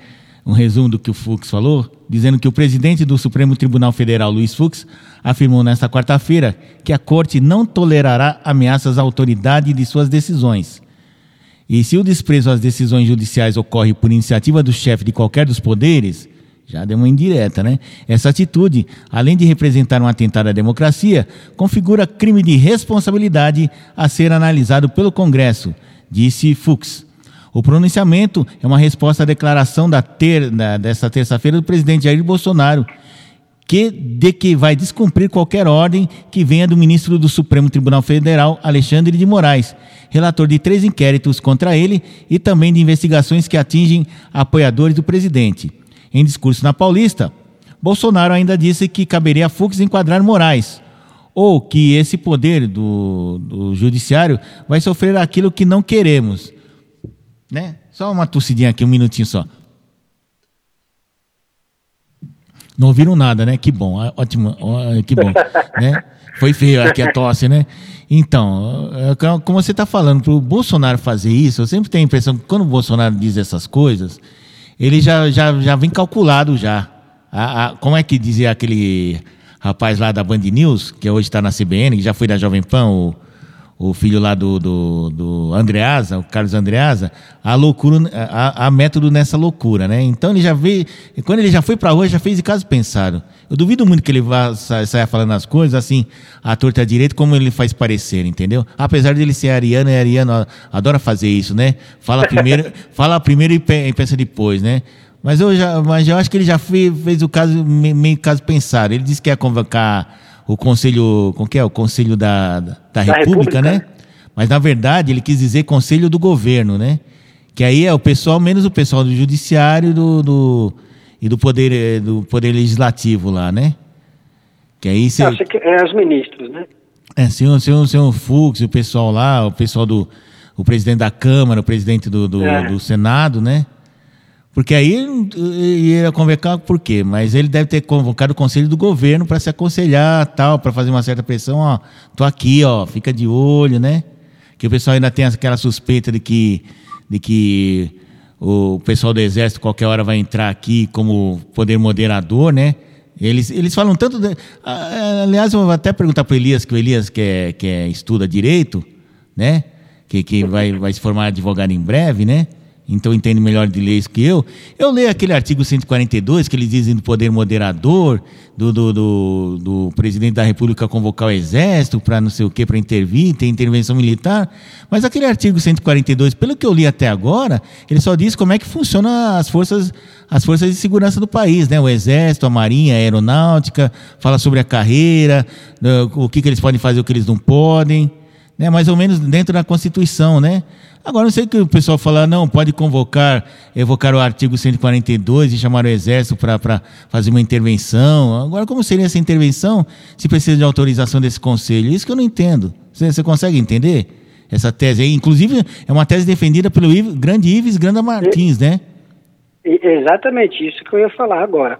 Um resumo do que o Fux falou, dizendo que o presidente do Supremo Tribunal Federal, Luiz Fux, afirmou nesta quarta-feira que a corte não tolerará ameaças à autoridade de suas decisões. E se o desprezo às decisões judiciais ocorre por iniciativa do chefe de qualquer dos poderes, já deu uma indireta, né? Essa atitude, além de representar um atentado à democracia, configura crime de responsabilidade a ser analisado pelo Congresso, disse Fux. O pronunciamento é uma resposta à declaração da ter, da, terça-feira do presidente Jair Bolsonaro, que, de que vai descumprir qualquer ordem que venha do ministro do Supremo Tribunal Federal, Alexandre de Moraes, relator de três inquéritos contra ele e também de investigações que atingem apoiadores do presidente. Em discurso na Paulista, Bolsonaro ainda disse que caberia a Fux enquadrar Moraes, ou que esse poder do, do judiciário vai sofrer aquilo que não queremos. Né? Só uma tossidinha aqui, um minutinho só. Não ouviram nada, né? Que bom, ótimo, que bom. né? Foi feio aqui a tosse, né? Então, é, como você está falando, para o Bolsonaro fazer isso, eu sempre tenho a impressão que quando o Bolsonaro diz essas coisas, ele já, já, já vem calculado já. A, a, como é que dizia aquele rapaz lá da Band News, que hoje está na CBN, que já foi da Jovem Pan, o, o filho lá do, do, do Andreasa, o Carlos Andreasa, a loucura, a, a método nessa loucura, né? Então ele já veio, quando ele já foi para a rua, já fez de caso pensado. Eu duvido muito que ele vá saia falando as coisas assim, à torta direito, como ele faz parecer, entendeu? Apesar de ele ser ariano, e ariano adora fazer isso, né? Fala primeiro, fala primeiro e pensa depois, né? Mas eu, já, mas eu acho que ele já fez, fez o caso, meio caso pensado. Ele disse que ia convocar o conselho, como que é? O conselho da, da, da República, República, né? Mas na verdade ele quis dizer conselho do governo, né? Que aí é o pessoal, menos o pessoal do judiciário do, do e do poder, eh, do poder legislativo lá, né? Que aí você... que é os ministros, né? É, senhor, senhor, senhor Fux, o pessoal lá, o pessoal do o presidente da Câmara, o presidente do, do, é. do Senado, né? Porque aí ia convocar por quê? Mas ele deve ter convocado o conselho do governo para se aconselhar, tal, para fazer uma certa pressão, ó, tô aqui, ó, fica de olho, né? Que o pessoal ainda tem aquela suspeita de que de que o pessoal do Exército qualquer hora vai entrar aqui como poder moderador, né? Eles, eles falam tanto. De, aliás, eu vou até perguntar para o Elias, que o Elias que, é, que é, estuda direito, né? Que, que vai, vai se formar advogado em breve, né? Então entende melhor de leis que eu. Eu leio aquele artigo 142 que eles dizem do poder moderador, do, do, do, do presidente da República convocar o exército para não sei o que, para intervir, ter intervenção militar. Mas aquele artigo 142, pelo que eu li até agora, ele só diz como é que funciona as forças, as forças de segurança do país, né? O exército, a marinha, a aeronáutica, fala sobre a carreira, o que, que eles podem fazer, o que eles não podem. Né, mais ou menos dentro da Constituição, né? Agora, não sei que o pessoal fala, não, pode convocar, evocar o artigo 142 e chamar o Exército para fazer uma intervenção. Agora, como seria essa intervenção se precisa de autorização desse Conselho? Isso que eu não entendo. Você, você consegue entender essa tese aí? Inclusive, é uma tese defendida pelo Ives, grande Ives Granda Martins, né? Exatamente isso que eu ia falar agora.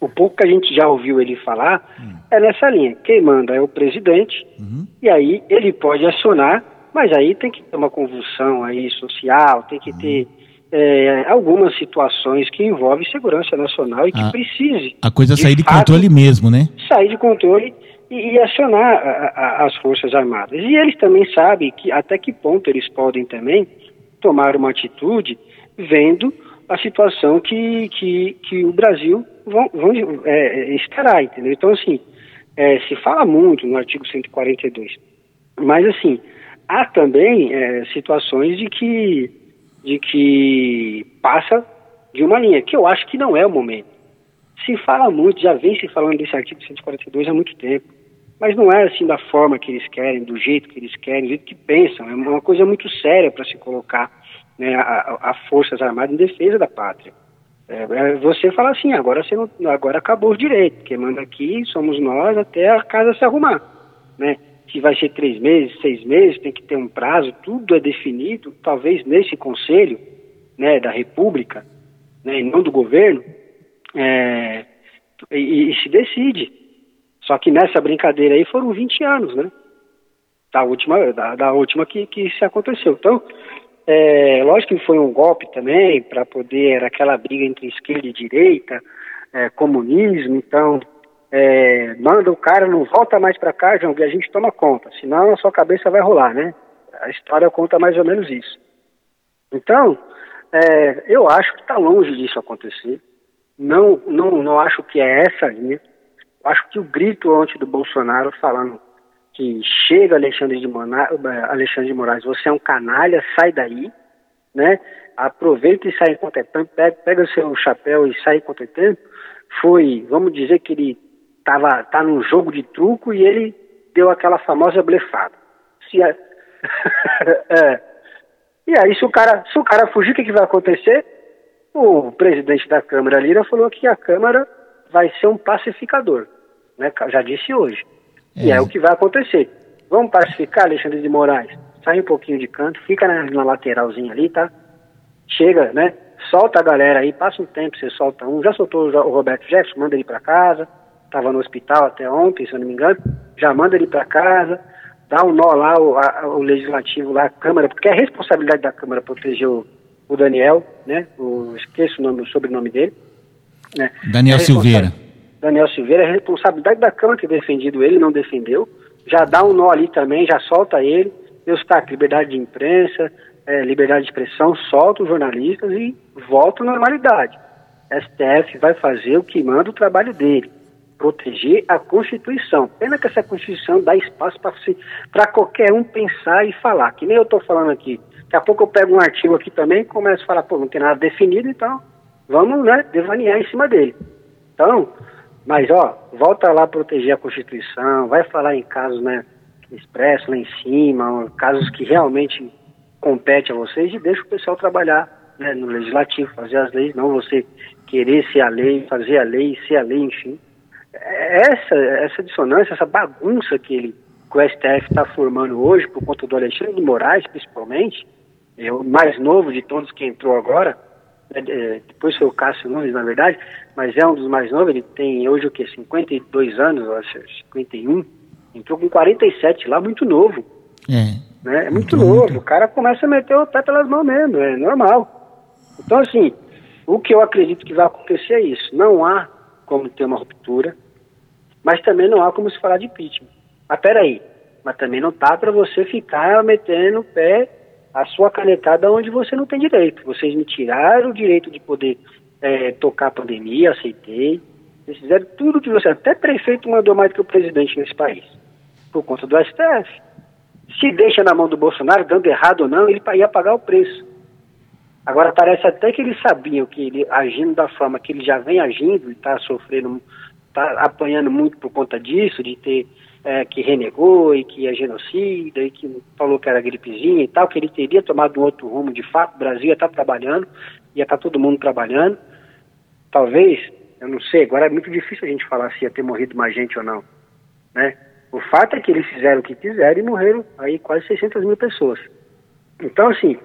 O pouco que a gente já ouviu ele falar hum. é nessa linha. Quem manda é o presidente, uhum. e aí ele pode acionar mas aí tem que ter uma convulsão aí social, tem que ter é, algumas situações que envolvem segurança nacional e que a, precise. A coisa sair de, de controle mesmo, né? Sair de controle e, e acionar a, a, as Forças Armadas. E eles também sabem que até que ponto eles podem também tomar uma atitude vendo a situação que, que, que o Brasil vão, vão é, estará, entendeu? Então, assim, é, se fala muito no artigo 142, mas assim, há também é, situações de que, de que passa de uma linha, que eu acho que não é o momento. Se fala muito, já vem se falando desse artigo 142 há muito tempo, mas não é assim da forma que eles querem, do jeito que eles querem, do jeito que pensam. É uma coisa muito séria para se colocar né, a, a, Forças Armadas em defesa da pátria. É, é, você fala assim, agora, você não, agora acabou o direito, quem manda aqui somos nós até a casa se arrumar. Né? se vai ser três meses, seis meses, tem que ter um prazo, tudo é definido, talvez nesse conselho né, da República, né, e não do governo, é, e, e, se decide. Só que nessa brincadeira aí foram 20 anos, né? Da última, da, da última que, que se aconteceu. Então, é, lógico que foi um golpe também, para poder, aquela briga entre esquerda e direita, é, comunismo, então é, manda o cara, não volta mais para cá, João, que a gente toma conta, senão a sua cabeça vai rolar, né? A história conta mais ou menos isso. Então, é, eu acho que está longe disso acontecer. Não, não, não acho que é essa linha. Acho que o grito ontem do Bolsonaro falando que chega Alexandre de, Moraes, Alexandre de Moraes, você é um canalha, sai daí, né? Aproveita e sai enquanto é tempo, pega, pega o seu chapéu e sai enquanto é tempo. Foi, vamos dizer que ele tava tá num jogo de truco e ele deu aquela famosa blefada. Se a... é. E aí se o cara, se o cara fugir, o que, que vai acontecer? O presidente da Câmara Lira falou que a Câmara vai ser um pacificador, né? Já disse hoje. É. E é o que vai acontecer. Vamos pacificar, Alexandre de Moraes. Sai um pouquinho de canto, fica na, na lateralzinha ali, tá? Chega, né? Solta a galera aí, passa um tempo, você solta um. Já soltou o Roberto Jefferson, manda ele para casa estava no hospital até ontem, se eu não me engano, já manda ele para casa, dá um nó lá, o, a, o, legislativo lá, a Câmara, porque é responsabilidade da Câmara proteger o, o Daniel, né? O, esqueço o, nome, o sobrenome dele. Né? Daniel é Silveira. Daniel Silveira, é responsabilidade da Câmara ter defendido ele, não defendeu. Já dá um nó ali também, já solta ele. Deus está, liberdade de imprensa, é, liberdade de expressão, solta os jornalistas e volta à normalidade. STF vai fazer o que manda o trabalho dele. proteger a Constituição. Pena que essa Constituição dá espaço para qualquer um pensar e falar, que nem eu estou falando aqui. Daqui a pouco eu pego um artigo aqui também e começo a falar, pô, não tem nada definido, então vamos né, devanear em cima dele. Então, mas ó, volta lá proteger a Constituição, vai falar em casos, né, expresso lá em cima, casos que realmente competem a vocês e deixa o pessoal trabalhar né, no legislativo, fazer as leis, não você querer ser a lei, fazer a lei, ser a lei, enfim. Essa, essa dissonância, essa bagunça que, ele, que o STF está formando hoje, por conta do Alexandre de Moraes, principalmente, é o mais novo de todos que entrou agora, é, depois foi o Cássio Nunes, na verdade, mas é um dos mais novos, ele tem hoje o que, 52 anos, acho, 51, entrou com 47 lá, muito novo. É. Né? É muito, muito novo, muito. o cara começa a meter o pé pelas mãos mesmo, é normal. Então, assim, o que eu acredito que vai acontecer é isso. Não há como ter uma ruptura, mas também não há como se falar de impeachment. Mas peraí, mas também não tá para você ficar metendo o pé a sua canetada onde você não tem direito. Vocês me tiraram o direito de poder é, tocar a pandemia, aceitei. Vocês fizeram tudo que você. Até prefeito mandou mais que o presidente nesse país, por conta do STF. Se deixa na mão do Bolsonaro, dando errado ou não, ele ia pagar o preço. Agora parece até que eles sabiam que ele agindo da forma que ele já vem agindo e está sofrendo, está apanhando muito por conta disso, de ter é, que renegou e que é genocida e que falou que era gripezinha e tal, que ele teria tomado um outro rumo de fato, o Brasil ia estar tá trabalhando, ia estar tá todo mundo trabalhando. Talvez, eu não sei, agora é muito difícil a gente falar se ia ter morrido mais gente ou não, né? O fato é que eles fizeram o que quiseram e morreram aí quase 600 mil pessoas. Então, assim,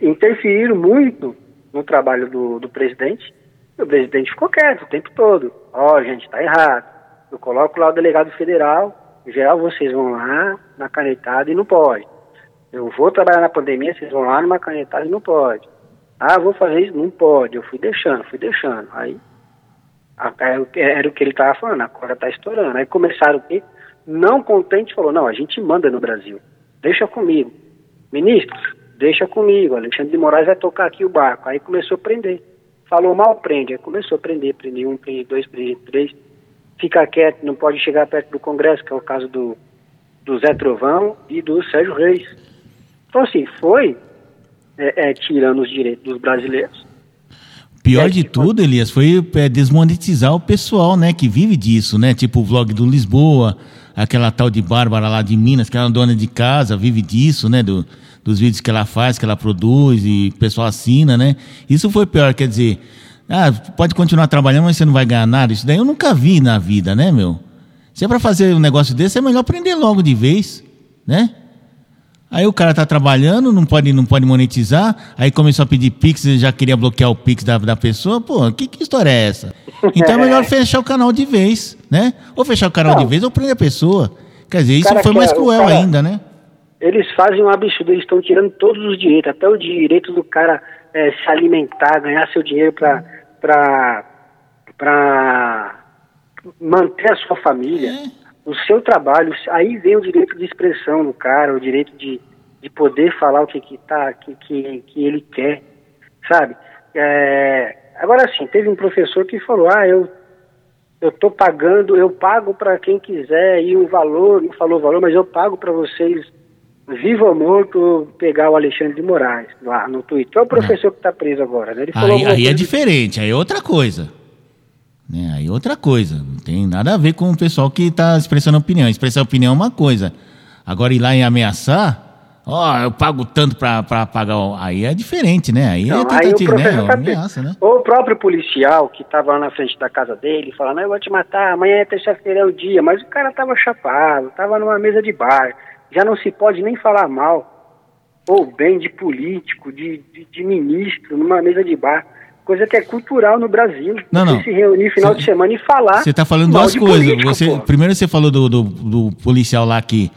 interferiram muito no trabalho do, do presidente. O presidente ficou quieto o tempo todo. Ó, oh, gente, tá errado. Eu coloco lá o delegado federal, geral vocês vão lá na canetada e não pode. Eu vou trabalhar na pandemia, vocês vão lá numa canetada e não pode. Ah, vou fazer isso, não pode. Eu fui deixando, fui deixando. Aí era o que ele estava falando, a corda está estourando. Aí começaram o quê? Não contente, falou, não, a gente manda no Brasil. Deixa comigo. Ministros, deixa comigo, Alexandre de Moraes vai tocar aqui o barco. Aí começou a prender. Falou mal, prende. Aí começou a prender, prende um, prende dois, prende três. Fica quieto, não pode chegar perto do Congresso, que é o caso do, do Zé Trovão e do Sérgio Reis. Então, assim, foi é, é, tirando os direitos dos brasileiros. Pior é, de tipo, tudo, Elias, foi é, desmonetizar o pessoal, né, que vive disso, né? Tipo o vlog do Lisboa, aquela tal de Bárbara lá de Minas, que é uma dona de casa, vive disso, né? Do, dos vídeos que ela faz, que ela produz e o pessoal assina, né? Isso foi pior, quer dizer, ah, pode continuar trabalhando, mas você não vai ganhar nada. Isso daí eu nunca vi na vida, né, meu? Se é para fazer um negócio desse, é melhor prender logo de vez, né? Aí o cara tá trabalhando, não pode, não pode monetizar, aí começou a pedir Pix, já queria bloquear o Pix da, da pessoa. Pô, que, que história é essa? Então é melhor fechar o canal de vez, né? Ou fechar o canal não. de vez ou prender a pessoa. Quer dizer, isso foi mais cruel cara, ainda, né? Eles fazem um absurdo, eles estão tirando todos os direitos, até o direito do cara é, se alimentar, ganhar seu dinheiro para para manter a sua família, é. o seu trabalho. Aí vem o direito de expressão do cara, o direito de, de poder falar o que que tá, que, que, que ele quer, sabe? É, agora sim, teve um professor que falou, ah, eu eu tô pagando, eu pago para quem quiser e o valor, não falou o valor, mas eu pago para vocês vivo ou morto, pegar o Alexandre de Moraes lá no Twitter. É o professor que está preso agora, né? Ele falou aí, aí é diferente, aí é outra coisa. Né? Aí é outra coisa. Não tem nada a ver com o pessoal que está expressando opinião. Expressar opinião é uma coisa. Agora ir lá e ameaçar, ó, eu pago tanto para pagar. Aí é diferente, né? Aí é não, é tentativa, né? É ameaça, né? O próprio policial que estava lá na frente da casa dele, falando, eu vou te matar, amanhã é terça-feira é o dia, mas o cara estava chapado, estava numa mesa de bar já não se pode nem falar mal ou bem de político, de, de, de ministro, numa mesa de bar. Coisa que é cultural no Brasil. Não, não. se reunir final cê, de semana e falar. Você está falando duas coisas. Político, você, primeiro você falou do, do, do, policial lá que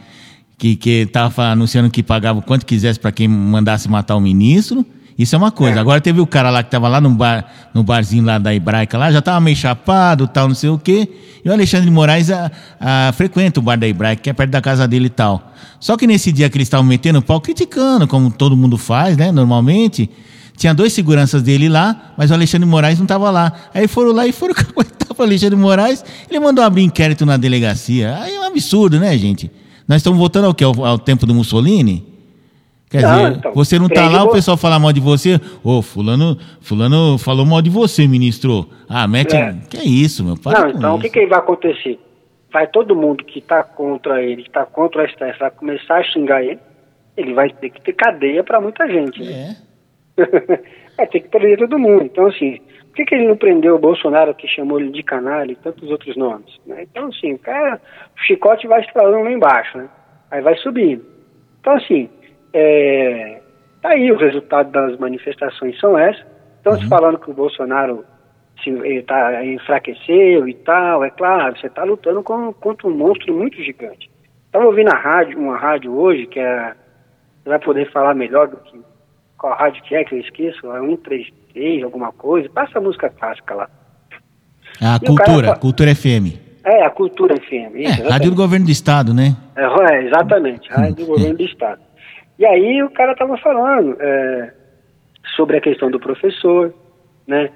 que que estava anunciando que pagava o quanto quisesse para quem mandasse matar o ministro. Isso é uma coisa. É. Agora teve o cara lá que estava lá no, bar, no barzinho lá da Hebraica, lá, já estava meio chapado, tal, não sei o quê. E o Alexandre de Moraes a, a, frequenta o bar da Hebraica, que é perto da casa dele e tal. Só que nesse dia que eles estavam metendo o pau, criticando, como todo mundo faz, né, normalmente, tinha dois seguranças dele lá, mas o Alexandre de Moraes não estava lá. Aí foram lá e foram caguetar para Alexandre de Moraes, ele mandou abrir inquérito na delegacia. Aí é um absurdo, né, gente? Nós estamos voltando ao que? Ao, ao tempo do Mussolini? Quer não, dizer, então, você não está lá, o pessoal fala mal de você. Ô, fulano, fulano falou mal de você, ministro. Ah, mete. É. Que é isso, meu? Para não, então isso. o que, que vai acontecer? Vai todo mundo que está contra ele, que está contra o STF, vai começar a xingar ele. Ele vai ter que ter cadeia para muita gente. Né? É. vai ter que prender todo mundo. Então, assim, por que, que ele não prendeu o Bolsonaro, que chamou ele de canalha e tantos outros nomes? Né? Então, assim, o cara, o chicote vai estralando lá embaixo, né? Aí vai subindo. Então, assim, é, tá aí o resultado das manifestações são essas. Estão uhum. se falando que o Bolsonaro se, ele tá, enfraqueceu e tal. É claro, você está lutando com, contra um monstro muito gigante. Estava ouvindo a rádio, uma rádio hoje, que é, você vai poder falar melhor do que qual rádio que é, que eu esqueço, é 133, alguma coisa. Passa a música clássica lá. A e Cultura, cara, Cultura FM. É, a Cultura FM. Isso, é, rádio do governo do estado, né? É, é exatamente, rádio do governo do estado. E aí o cara estava falando é, sobre a questão do professor, né?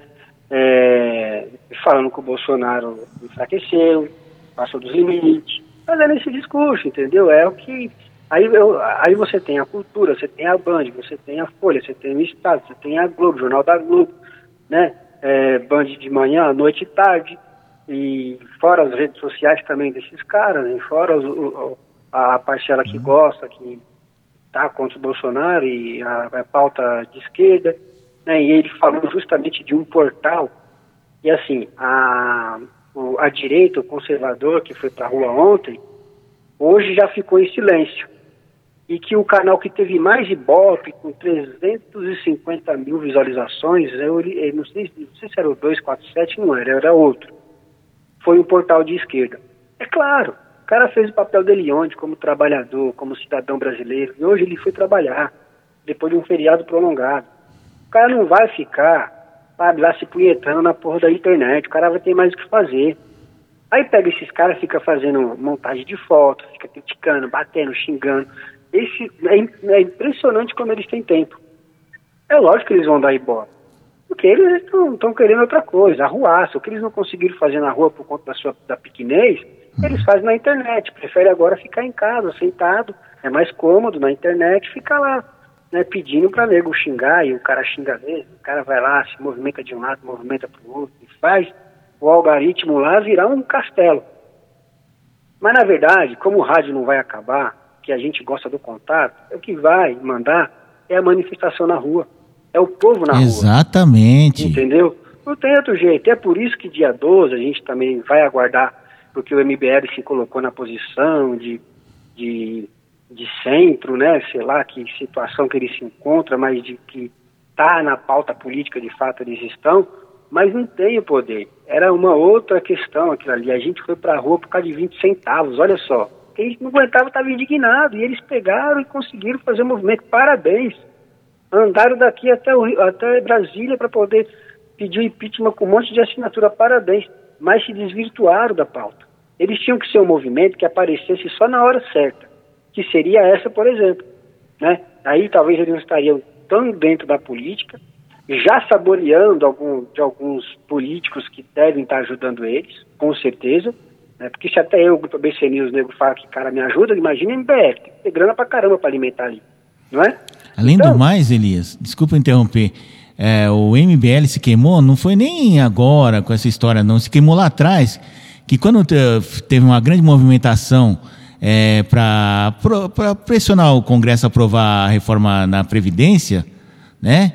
É, falando que o Bolsonaro enfraqueceu, passou dos limites, fazendo esse discurso, entendeu? É o que. Aí, eu, aí você tem a cultura, você tem a Band, você tem a Folha, você tem o Estado, você tem a Globo, Jornal da Globo, né? É, Band de manhã, noite e tarde, e fora as redes sociais também desses caras, né? fora os, o, a parcela que gosta, que tá, contra o Bolsonaro e a, a pauta de esquerda, né, e ele falou justamente de um portal, e assim, a, o, a direita, o conservador que foi para a rua ontem, hoje já ficou em silêncio. E que o canal que teve mais ibope, com 350 mil visualizações, eu, eu não, sei, não sei se era o 247, não era, era outro. Foi um portal de esquerda. É claro, cara fez o papel dele ontem como trabalhador, como cidadão brasileiro, e hoje ele foi trabalhar, depois de um feriado prolongado. O cara não vai ficar, sabe, lá se punhetando na porra da internet, o cara vai ter mais o que fazer. Aí pega esses caras, fica fazendo montagem de foto, fica criticando, batendo, xingando. Esse, é, é impressionante como eles têm tempo. É lógico que eles vão dar embora. Porque eles estão querendo outra coisa, arruaça. O que eles não conseguiram fazer na rua por conta da sua da pequenez, eles fazem na internet, prefere agora ficar em casa, sentado, é mais cômodo na internet ficar lá, né, pedindo para nego xingar, e o cara xinga mesmo, o cara vai lá, se movimenta de um lado, movimenta para o outro, e faz o algoritmo lá virar um castelo. Mas na verdade, como o rádio não vai acabar, que a gente gosta do contato, é o que vai mandar é a manifestação na rua. É o povo na Exatamente. rua. Exatamente. Entendeu? Não tem outro jeito. É por isso que dia 12 a gente também vai aguardar porque o MBL se colocou na posição de, de, de centro, né? Sei lá que situação que ele se encontra, mas de que está na pauta política de fato eles estão, mas não tem o poder. Era uma outra questão aquilo ali. A gente foi para a rua por causa de 20 centavos, olha só. Quem não aguentava estava indignado e eles pegaram e conseguiram fazer o movimento. Parabéns! Andaram daqui até, o, até Brasília para poder pedir o impeachment com um monte de assinatura. Parabéns! Mas se desvirtuaram da pauta. Eles tinham que ser um movimento que aparecesse só na hora certa, que seria essa, por exemplo. Né? Aí talvez eles não estariam tão dentro da política, já saboreando algum, de alguns políticos que devem estar ajudando eles, com certeza. Né? Porque se até eu, do BC News, nego fala que cara me ajuda, imagina MBR, tem que ter grana pra caramba para alimentar ali, não é? Além então, do mais, Elias, desculpa interromper, é, o MBL se queimou, não foi nem agora com essa história, não. Se queimou lá atrás, que quando teve uma grande movimentação é, para pressionar o Congresso a aprovar a reforma na Previdência, né?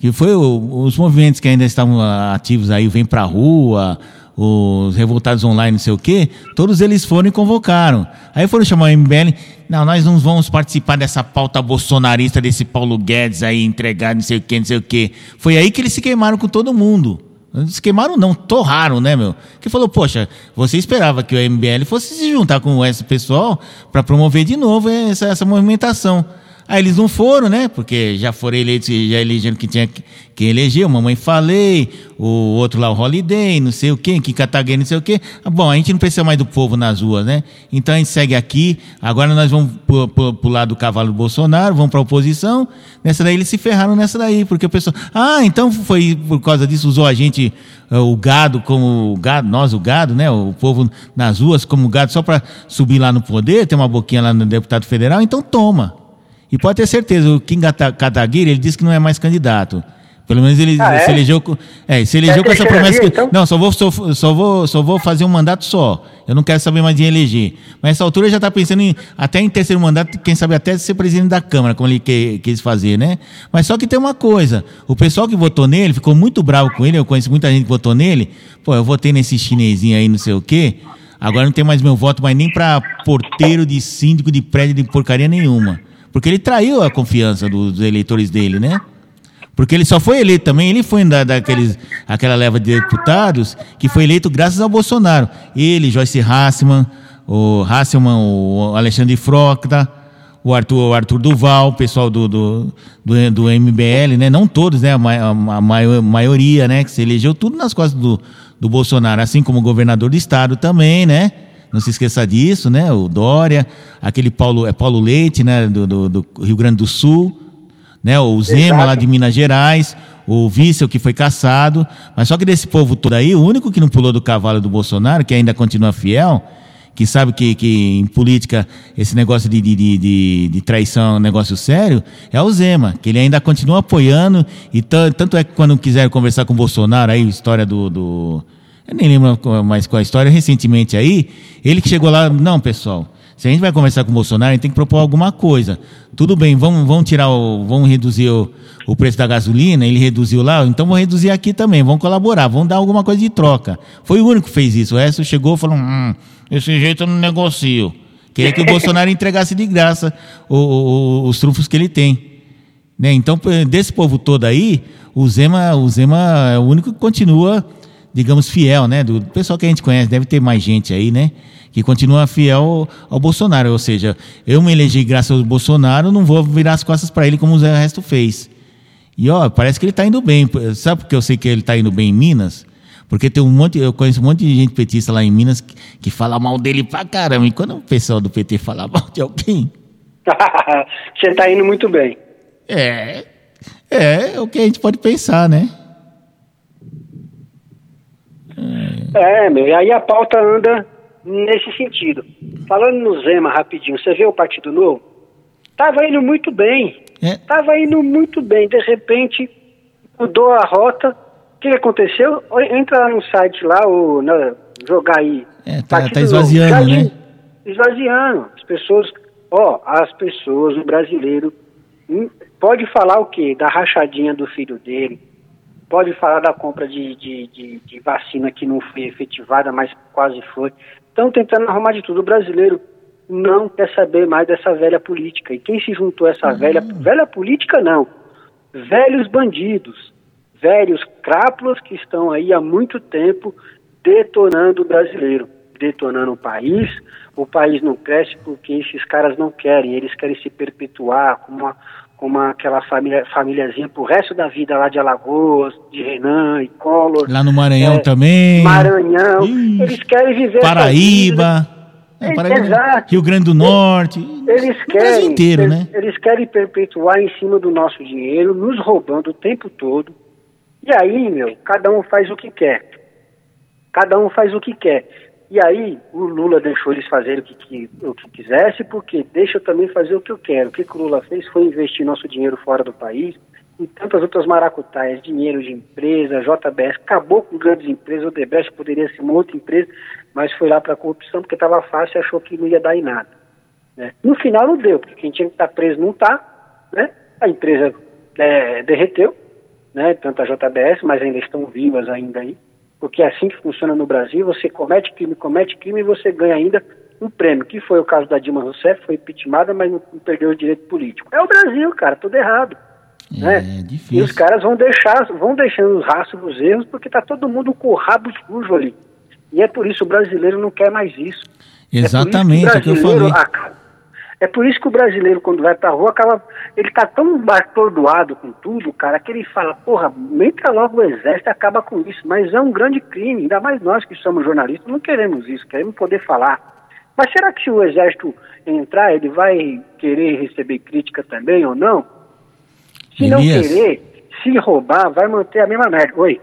Que foi o, os movimentos que ainda estavam ativos aí, vem para a rua, os revoltados online, não sei o quê, todos eles foram e convocaram. Aí foram chamar o MBL, não, nós não vamos participar dessa pauta bolsonarista desse Paulo Guedes aí, entregar não sei o quê, não sei o quê. Foi aí que eles se queimaram com todo mundo. Se queimaram não, torraram, né, meu? Que falou, poxa, você esperava que o MBL fosse se juntar com esse pessoal para promover de novo essa, essa movimentação. Aí eles não foram, né? Porque já foram eleitos, já elegeram que tinha que eleger, mamãe falei, o outro lá, o Holiday, não sei o quê, que Cataguei, não sei o quê. Bom, a gente não precisa mais do povo nas ruas, né? Então a gente segue aqui, agora nós vamos pro, pro, pro lado do cavalo do Bolsonaro, vamos pra oposição. Nessa daí eles se ferraram nessa daí, porque o pessoal. Ah, então foi por causa disso, usou a gente, eh, o gado, como o gado, nós, o gado, né? O povo nas ruas como gado, só para subir lá no poder, ter uma boquinha lá no deputado federal, então toma. E pode ter certeza, o Kim Kataguiri, ele disse que não é mais candidato. Pelo menos ele ah, é? se elegeu com, é, se elegeu com essa promessa que então? não, só vou só, só, vou só vou fazer um mandato só. Eu não quero saber mais de eleger. Mas nessa altura já está pensando em até em terceiro mandato, quem sabe até ser presidente da Câmara, como ele que, quis fazer, né? Mas só que tem uma coisa, o pessoal que votou nele ficou muito bravo com ele, eu conheço muita gente que votou nele. Pô, eu votei nesse chinesinho aí, não sei o quê. Agora não tem mais meu voto, mas nem para porteiro de síndico de prédio de porcaria nenhuma. Porque ele traiu a confiança dos eleitores dele, né? Porque ele só foi eleito também, ele foi da, daqueles, aquela leva de deputados que foi eleito graças ao Bolsonaro. Ele, Joyce Hassman, o Hasselman, o Alexandre Frocta, o Arthur, o Arthur Duval, o pessoal do, do, do, do MBL, né? Não todos, né? A, a, a maioria, né? Que se elegeu tudo nas costas do, do Bolsonaro, assim como governador do estado também, né? Não se esqueça disso, né? O Dória, aquele Paulo, é Paulo Leite, né? Do, do, do Rio Grande do Sul né? O Zema Exato. lá de Minas Gerais, o Vício que foi caçado. Mas só que desse povo todo aí, o único que não pulou do cavalo do Bolsonaro, que ainda continua fiel, que sabe que, que em política esse negócio de, de, de, de traição é um negócio sério, é o Zema, que ele ainda continua apoiando. E tanto é que quando quiser conversar com o Bolsonaro, aí, história do, do. Eu nem lembro mais qual a história, recentemente aí, ele que chegou lá, não, pessoal. Se a gente vai conversar com o Bolsonaro, a gente tem que propor alguma coisa. Tudo bem, vamos, vamos tirar o. vamos reduzir o, o preço da gasolina, ele reduziu lá, então vamos reduzir aqui também, vamos colaborar, vamos dar alguma coisa de troca. Foi o único que fez isso. O resto chegou e falou: hum, esse jeito eu não negocio. Queria que o Bolsonaro entregasse de graça o, o, os trunfos que ele tem. Né? Então, desse povo todo aí, o Zema, o Zema é o único que continua, digamos, fiel, né? Do pessoal que a gente conhece, deve ter mais gente aí, né? que continua fiel ao Bolsonaro. Ou seja, eu me elegi graças ao Bolsonaro, não vou virar as costas para ele como o resto fez. E ó, parece que ele está indo bem. Sabe por que eu sei que ele está indo bem em Minas? Porque tem um monte, eu conheço um monte de gente petista lá em Minas que, que fala mal dele pra caramba. E quando o pessoal do PT fala mal de alguém. Você está indo muito bem. É. É, é o que a gente pode pensar, né? É, é meu, e aí a pauta anda nesse sentido. Falando no Zema rapidinho, você vê o Partido Novo? Tava indo muito bem. É. Tava indo muito bem. De repente, mudou a rota. O que aconteceu? Entra lá no site lá, ou na, jogar aí. É, tá, tá esvaziando, né? Esvaziando. As pessoas, ó, as pessoas, o brasileiro, hum, pode falar o quê? Da rachadinha do filho dele, pode falar da compra de, de, de, de, vacina que não foi efetivada, mas quase foi estão tentando arrumar de tudo. O brasileiro não quer saber mais dessa velha política. E quem se juntou a essa uhum. velha, velha política, não. Velhos bandidos, velhos crápulas que estão aí há muito tempo detonando o brasileiro, detonando o país. O país não cresce porque esses caras não querem, eles querem se perpetuar como uma, como aquela família, famíliazinha pro resto da vida lá de Alagoas, de Renan e Collor. Lá no Maranhão é, também. Maranhão. Ixi, eles querem viver. Paraíba. É, Paraíba Exato. Rio Grande do Norte. Eles querem, inteiro, eles, né? eles querem perpetuar em cima do nosso dinheiro, nos roubando o tempo todo. E aí, meu, cada um faz o que quer. Cada um faz o que quer. E aí o Lula deixou eles fazerem o que, que, o que quisesse, porque deixa eu também fazer o que eu quero. O que, que o Lula fez foi investir nosso dinheiro fora do país, em tantas outras maracutaias, dinheiro de empresa, JBS, acabou com grandes empresas, o Debrecht poderia ser uma outra empresa, mas foi lá para a corrupção porque estava fácil e achou que não ia dar em nada. Né? No final não deu, porque quem tinha que estar tá preso não está, né? a empresa é, derreteu, né? tanto a JBS, mas ainda estão vivas ainda aí porque é assim que funciona no Brasil, você comete crime, comete crime e você ganha ainda um prêmio, que foi o caso da Dilma Rousseff, foi impeachmentada, mas não, perdeu o direito político. É o Brasil, cara, tudo errado. É, né? difícil. E os caras vão deixar, vão deixando os rastros dos erros, porque tá todo mundo com o rabo sujo ali. E é por isso o brasileiro não quer mais isso. Exatamente, é, é o que eu falei. É por isso que o brasileiro, quando vai pra rua, acaba. Ele tá tão atordoado com tudo, cara, que ele fala, porra, entra logo o exército acaba com isso. Mas é um grande crime, ainda mais nós que somos jornalistas, não queremos isso, queremos poder falar. Mas será que se o exército entrar, ele vai querer receber crítica também ou não? Se Elias, não querer, se roubar, vai manter a mesma merda. Oi.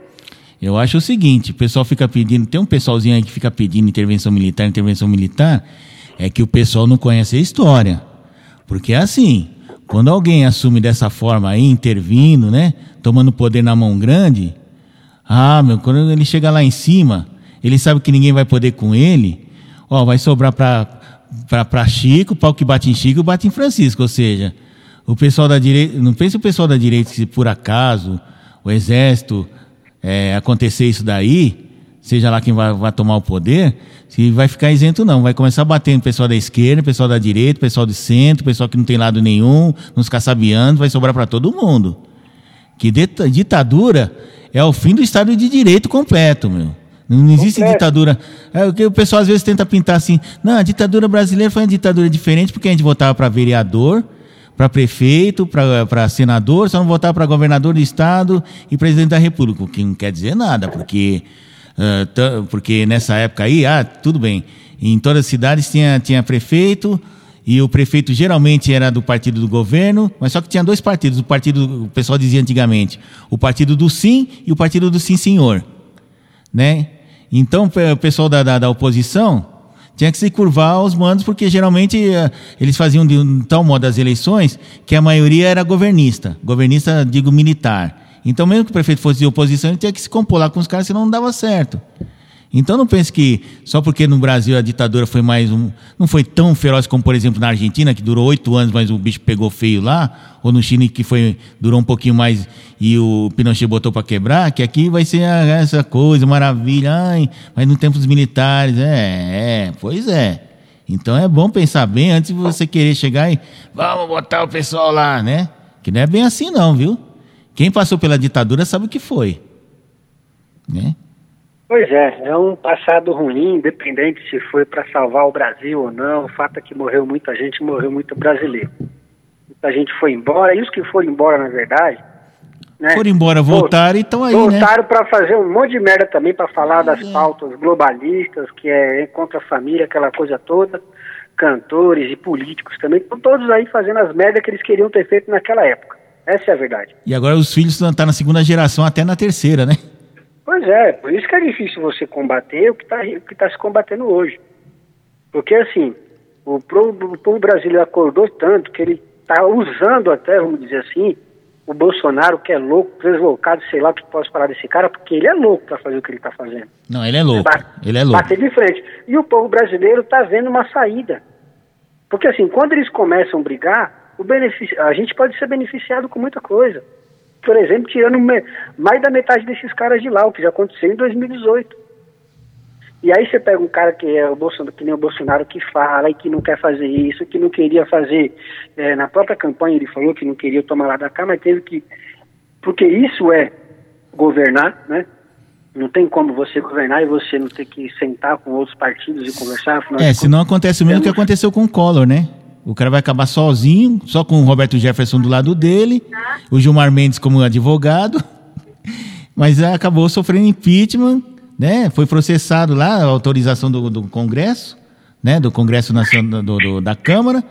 Eu acho o seguinte, o pessoal fica pedindo, tem um pessoalzinho aí que fica pedindo intervenção militar, intervenção militar, é que o pessoal não conhece a história. Porque é assim, quando alguém assume dessa forma aí, intervindo, né, tomando poder na mão grande, ah, meu, quando ele chega lá em cima, ele sabe que ninguém vai poder com ele, ó, vai sobrar para Chico, pau que bate em Chico, bate em Francisco, ou seja, o pessoal da direita, não pense o pessoal da direita se por acaso o exército é, acontecer isso daí, seja lá quem vai, vai, tomar o poder, se vai ficar isento não, vai começar no pessoal da esquerda, pessoal da direita, pessoal do centro, pessoal que não tem lado nenhum, nos caçabiando, vai sobrar para todo mundo. Que ditadura é o fim do Estado de Direito completo, meu. Não existe ditadura. É o que o pessoal às vezes tenta pintar assim. Não, a ditadura brasileira foi uma ditadura diferente porque a gente votava para vereador, para prefeito, para senador, só não votar para governador do estado e presidente da república, o que não quer dizer nada, porque, uh, porque nessa época aí, ah, tudo bem, em todas as cidades tinha, tinha prefeito, e o prefeito geralmente era do partido do governo, mas só que tinha dois partidos, o partido, o pessoal dizia antigamente, o partido do sim e o partido do sim senhor, né? Então, o pessoal da, da, da oposição tinha que se curvar aos mandos, porque geralmente uh, eles faziam de um tal modo as eleições que a maioria era governista. Governista, digo, militar. Então, mesmo que o prefeito fosse de oposição, ele tinha que se compor lá com os caras, senão não dava certo. Então não pense que só porque no Brasil a ditadura foi mais um. não foi tão feroz como, por exemplo, na Argentina, que durou oito anos, mas o bicho pegou feio lá, ou no Chile, que foi, durou um pouquinho mais e o Pinochet botou para quebrar, que aqui vai ser essa coisa, maravilha, ai, mas no tempo dos militares, é, é, pois é. Então é bom pensar bem antes de você querer chegar e vamos botar o pessoal lá, né? Que não é bem assim não, viu? Quem passou pela ditadura sabe o que foi, né? Pois é, é um passado ruim, independente se foi para salvar o Brasil ou não. O fato é que morreu muita gente, morreu muito brasileiro. Muita gente foi embora, e os que foram embora, na verdade. Né, foram embora, voltaram e estão aí. Né? Voltaram né? para fazer um monte de merda também, para falar das pautas globalistas, que é contra a família, aquela coisa toda. Cantores e políticos também, estão todos aí fazendo as merdas que eles queriam ter feito naquela época. Essa é a verdade. E agora os filhos estão tá na segunda geração, até na terceira, né? Pois é, por isso que é difícil você combater o que está tá se combatendo hoje. Porque, assim, o povo, o povo brasileiro acordou tanto que ele está usando até, vamos dizer assim, o Bolsonaro, que é louco, deslocado, sei lá o que posso falar desse cara, porque ele é louco para fazer o que ele está fazendo. Não, ele é louco. ele é louco. Bater de frente. E o povo brasileiro está vendo uma saída. Porque, assim, quando eles começam a brigar, o benefício, a gente pode ser beneficiado com muita coisa por exemplo, tirando mais da metade desses caras de lá, o que já aconteceu em 2018. E aí você pega um cara que é o Bolsonaro, que nem o Bolsonaro que fala e que não quer fazer isso, que não queria fazer. É, na própria campanha ele falou que não queria tomar lá da cá, mas teve que. Porque isso é governar, né? Não tem como você governar e você não ter que sentar com outros partidos e conversar. É, senão acontece o mesmo que aconteceu com o Collor, né? O cara vai acabar sozinho, só com o Roberto Jefferson do lado dele, o Gilmar Mendes como advogado, mas acabou sofrendo impeachment, né? Foi processado lá, a autorização do, do Congresso, né? Do Congresso Nacional do, do, da Câmara.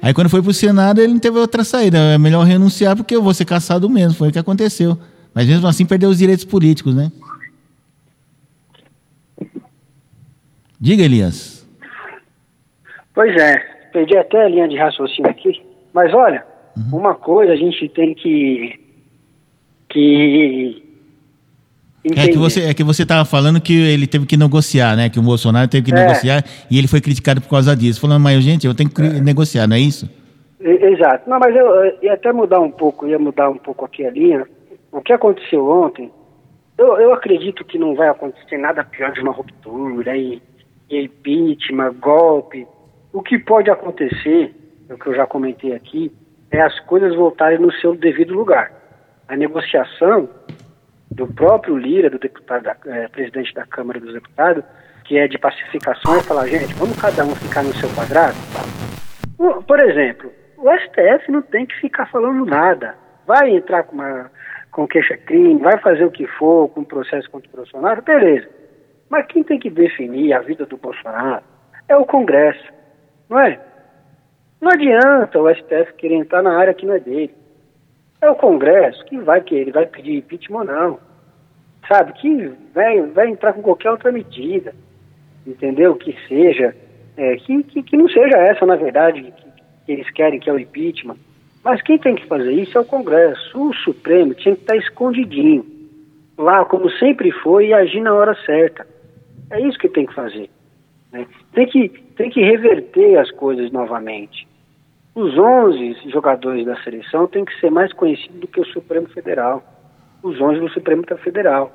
Aí quando foi para o Senado, ele não teve outra saída. É melhor renunciar porque eu vou ser caçado mesmo. Foi o que aconteceu. Mas mesmo assim perdeu os direitos políticos, né? Diga, Elias. Pois é perdi até a linha de raciocínio aqui. Mas olha, uhum. uma coisa a gente tem que. que. É que você é que você estava falando que ele teve que negociar, né? Que o Bolsonaro teve que é. negociar e ele foi criticado por causa disso. Falando, mas gente, eu tenho que é. negociar, não é isso? Exato. Não, mas eu, eu ia até mudar um pouco, ia mudar um pouco aqui a linha. O que aconteceu ontem, eu, eu acredito que não vai acontecer nada pior de uma ruptura e, e impeachment, golpe. O que pode acontecer, é o que eu já comentei aqui, é as coisas voltarem no seu devido lugar. A negociação do próprio Lira, do deputado, da, é, presidente da Câmara dos Deputados, que é de pacificação, é falar, gente, vamos cada um ficar no seu quadrado, Por exemplo, o STF não tem que ficar falando nada. Vai entrar com uma com queixa-crime, vai fazer o que for com processo contra o Bolsonaro, beleza. Mas quem tem que definir a vida do Bolsonaro é o Congresso, não é? Não adianta o STF querer entrar na área que não é dele. É o Congresso que vai querer, vai pedir impeachment ou não. Sabe? Que vai, vai entrar com qualquer outra medida. Entendeu? Que seja. É, que, que, que, não seja essa, na verdade, que, que eles querem, que é o impeachment. Mas quem tem que fazer isso é o Congresso. O Supremo tinha que estar escondidinho, lá como sempre foi, e agir na hora certa. É isso que tem que fazer. Né? Tem, que, tem que reverter as coisas novamente. Os 11 jogadores da seleção têm que ser mais conhecidos do que o Supremo Federal. Os 11 do Supremo Federal.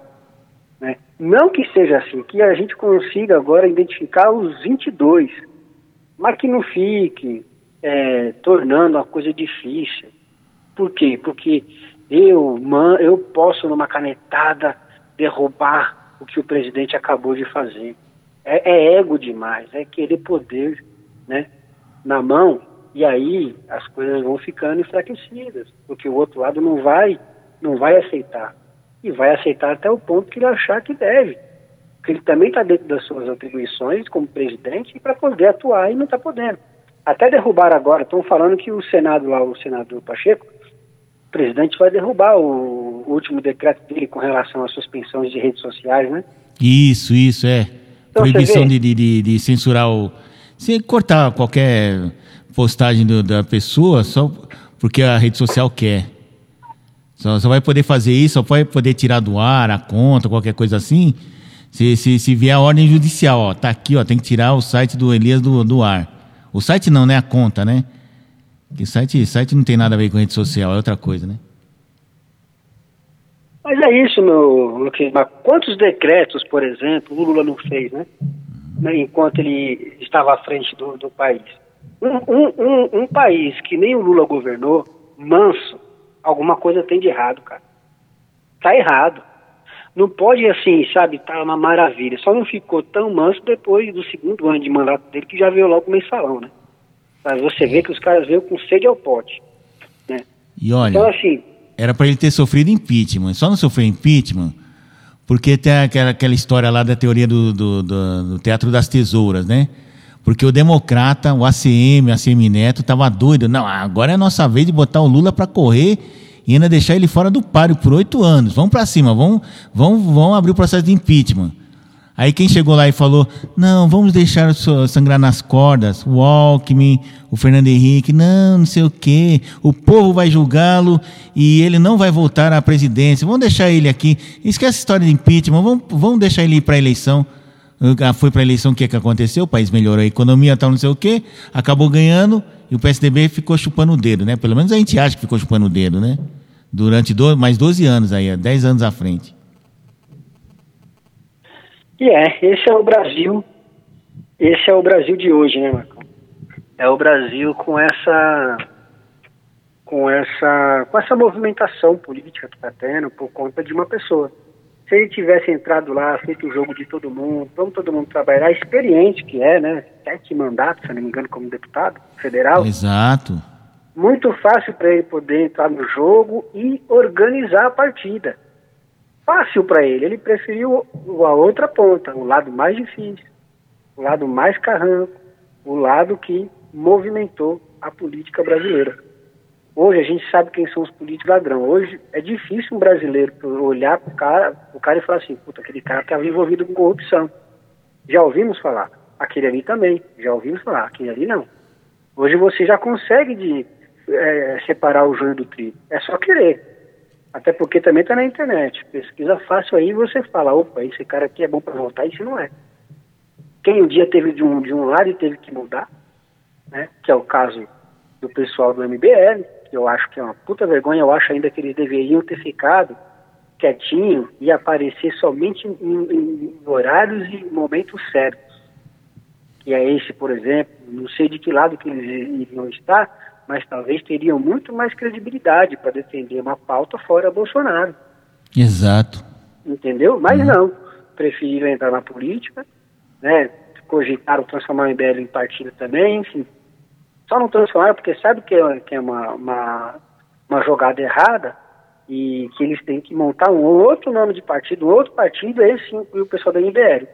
Né? Não que seja assim, que a gente consiga agora identificar os 22, mas que não fique é, tornando a coisa difícil. Por quê? Porque eu, man, eu posso, numa canetada, derrubar o que o presidente acabou de fazer. É, é ego demais, é querer poder né, na mão, e aí as coisas vão ficando enfraquecidas, porque o outro lado não vai, não vai aceitar. E vai aceitar até o ponto que ele achar que deve. Porque ele também está dentro das suas atribuições como presidente para poder atuar e não está podendo. Até derrubar agora, estão falando que o Senado lá, o senador Pacheco, o presidente vai derrubar o, último decreto dele com relação às suspensões de redes sociais, né? Isso, isso, é. Então, Proibição de, de, de, censurar o. Se cortar qualquer postagem do, da pessoa só porque a rede social quer. Só, só vai poder fazer isso, só vai poder tirar do ar a conta, qualquer coisa assim. Se, se, se vier a ordem judicial, ó, tá aqui, ó, tem que tirar o site do Elias do, do ar. O site não, né? A conta, né? Que site, site não tem nada a ver com rede social, é outra coisa, né? Mas é isso, meu Luquinhos. Quantos decretos, por exemplo, o Lula não fez, né? né? Enquanto ele estava à frente do, do país. Um, um, um, um, país que nem o Lula governou, manso, alguma coisa tem de errado, cara. Tá errado. Não pode, assim, sabe, tá uma maravilha. Só não ficou tão manso depois do segundo ano de mandato dele, que já veio logo o mensalão, né? Mas você vê que os caras veio com sede ao pote, né? E olha, então, assim, era para ele ter sofrido impeachment. Só não sofreu impeachment porque tem aquela, aquela história lá da teoria do, do, do, do Teatro das Tesouras, né? Porque o democrata, o ACM, o ACM Neto, tava doido. Não, agora é a nossa vez de botar o Lula para correr e ainda deixar ele fora do páreo por oito anos. Vamos para cima, vamos, vamos, vamos abrir o processo de impeachment. Aí quem chegou lá e falou, não, vamos deixar sangrar nas cordas, o Alckmin, o Fernando Henrique, não, não sei o quê, o povo vai julgá-lo e ele não vai voltar à presidência, vamos deixar ele aqui, esquece a história de impeachment, vamos, vamos deixar ele ir para a eleição. Ah, foi para a eleição, o que, é que aconteceu? O país melhorou a economia, tal, não sei o quê, acabou ganhando e o PSDB ficou chupando o dedo, né? Pelo menos a gente acha que ficou chupando o dedo, né? durante do, mais 12 anos aí, 10 anos à frente. E é, esse é o Brasil, esse é o Brasil de hoje, né, Marcão? É o Brasil com essa com essa com essa movimentação política que está tendo por conta de uma pessoa. Se ele tivesse entrado lá, feito o jogo de todo mundo, vamos todo mundo trabalhar, experiente que é, né? Sete mandatos, se não me engano, como deputado federal. Exato muito fácil para ele poder entrar no jogo e organizar a partida. Fácil para ele. Ele preferiu a outra ponta, o lado mais difícil, o lado mais carranco, o lado que movimentou a política brasileira. Hoje a gente sabe quem são os políticos ladrão. Hoje é difícil um brasileiro olhar para o cara, o cara e falar assim, puta, aquele cara estava envolvido com corrupção. Já ouvimos falar. Aquele ali também. Já ouvimos falar. Aquele ali não. Hoje você já consegue de é, separar o joio do trigo. É só querer. Até porque também está na internet. Pesquisa fácil aí você fala, opa, esse cara aqui é bom para voltar, isso não é. Quem um dia teve de um, de um lado e teve que mudar, né, que é o caso do pessoal do MBL, que eu acho que é uma puta vergonha, eu acho ainda que eles deveriam ter ficado quietinho e aparecer somente em, em horários e momentos certos. Que é esse, por exemplo, não sei de que lado que eles iriam estar, mas talvez teriam muito mais credibilidade para defender uma pauta fora Bolsonaro. Exato. Entendeu? Mas uhum. não. Preferiram entrar na política, né? cogitaram transformar o MBL em partido também, enfim. Só não transformaram porque sabe que é, que é uma, uma, uma jogada errada e que eles têm que montar um outro nome de partido, outro partido, aí sim inclui o pessoal da MBL.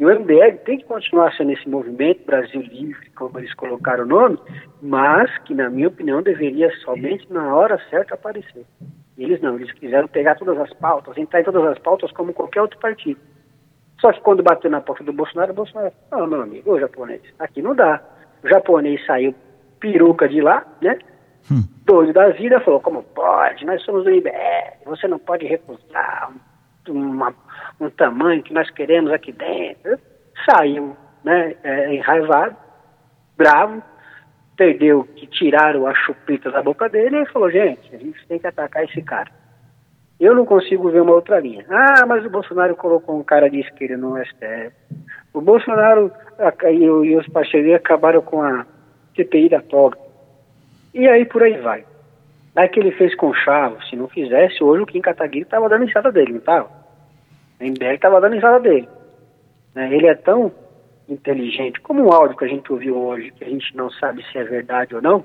E o MBL tem que continuar sendo esse movimento Brasil Livre, como eles colocaram o nome, mas que, na minha opinião, deveria somente na hora certa aparecer. Eles não, eles quiseram pegar todas as pautas, entrar em todas as pautas como qualquer outro partido. Só que quando bateu na porta do Bolsonaro, o Bolsonaro, não, meu amigo, ô japonês, aqui não dá. O japonês saiu peruca de lá, né? Hum. Doido da vida, falou, como pode? Nós somos do IBR, você não pode recusar uma, um tamanho que nós queremos aqui dentro. Saiu, né, é, enraivado, bravo, perdeu que tiraram a chupeta da boca dele e falou, gente, a gente tem que atacar esse cara. Eu não consigo ver uma outra linha. Ah, mas o Bolsonaro colocou um cara de esquerda no STF. O Bolsonaro e, os parceiros acabaram com a CPI da toga. E aí por aí vai. Aí que ele fez com chavo, se não fizesse, hoje o Kim Kataguiri estava dando enxada dele, não estava? MBL estava dando enxada dele. Né? Ele é tão inteligente, como um áudio que a gente ouviu hoje, que a gente não sabe se é verdade ou não,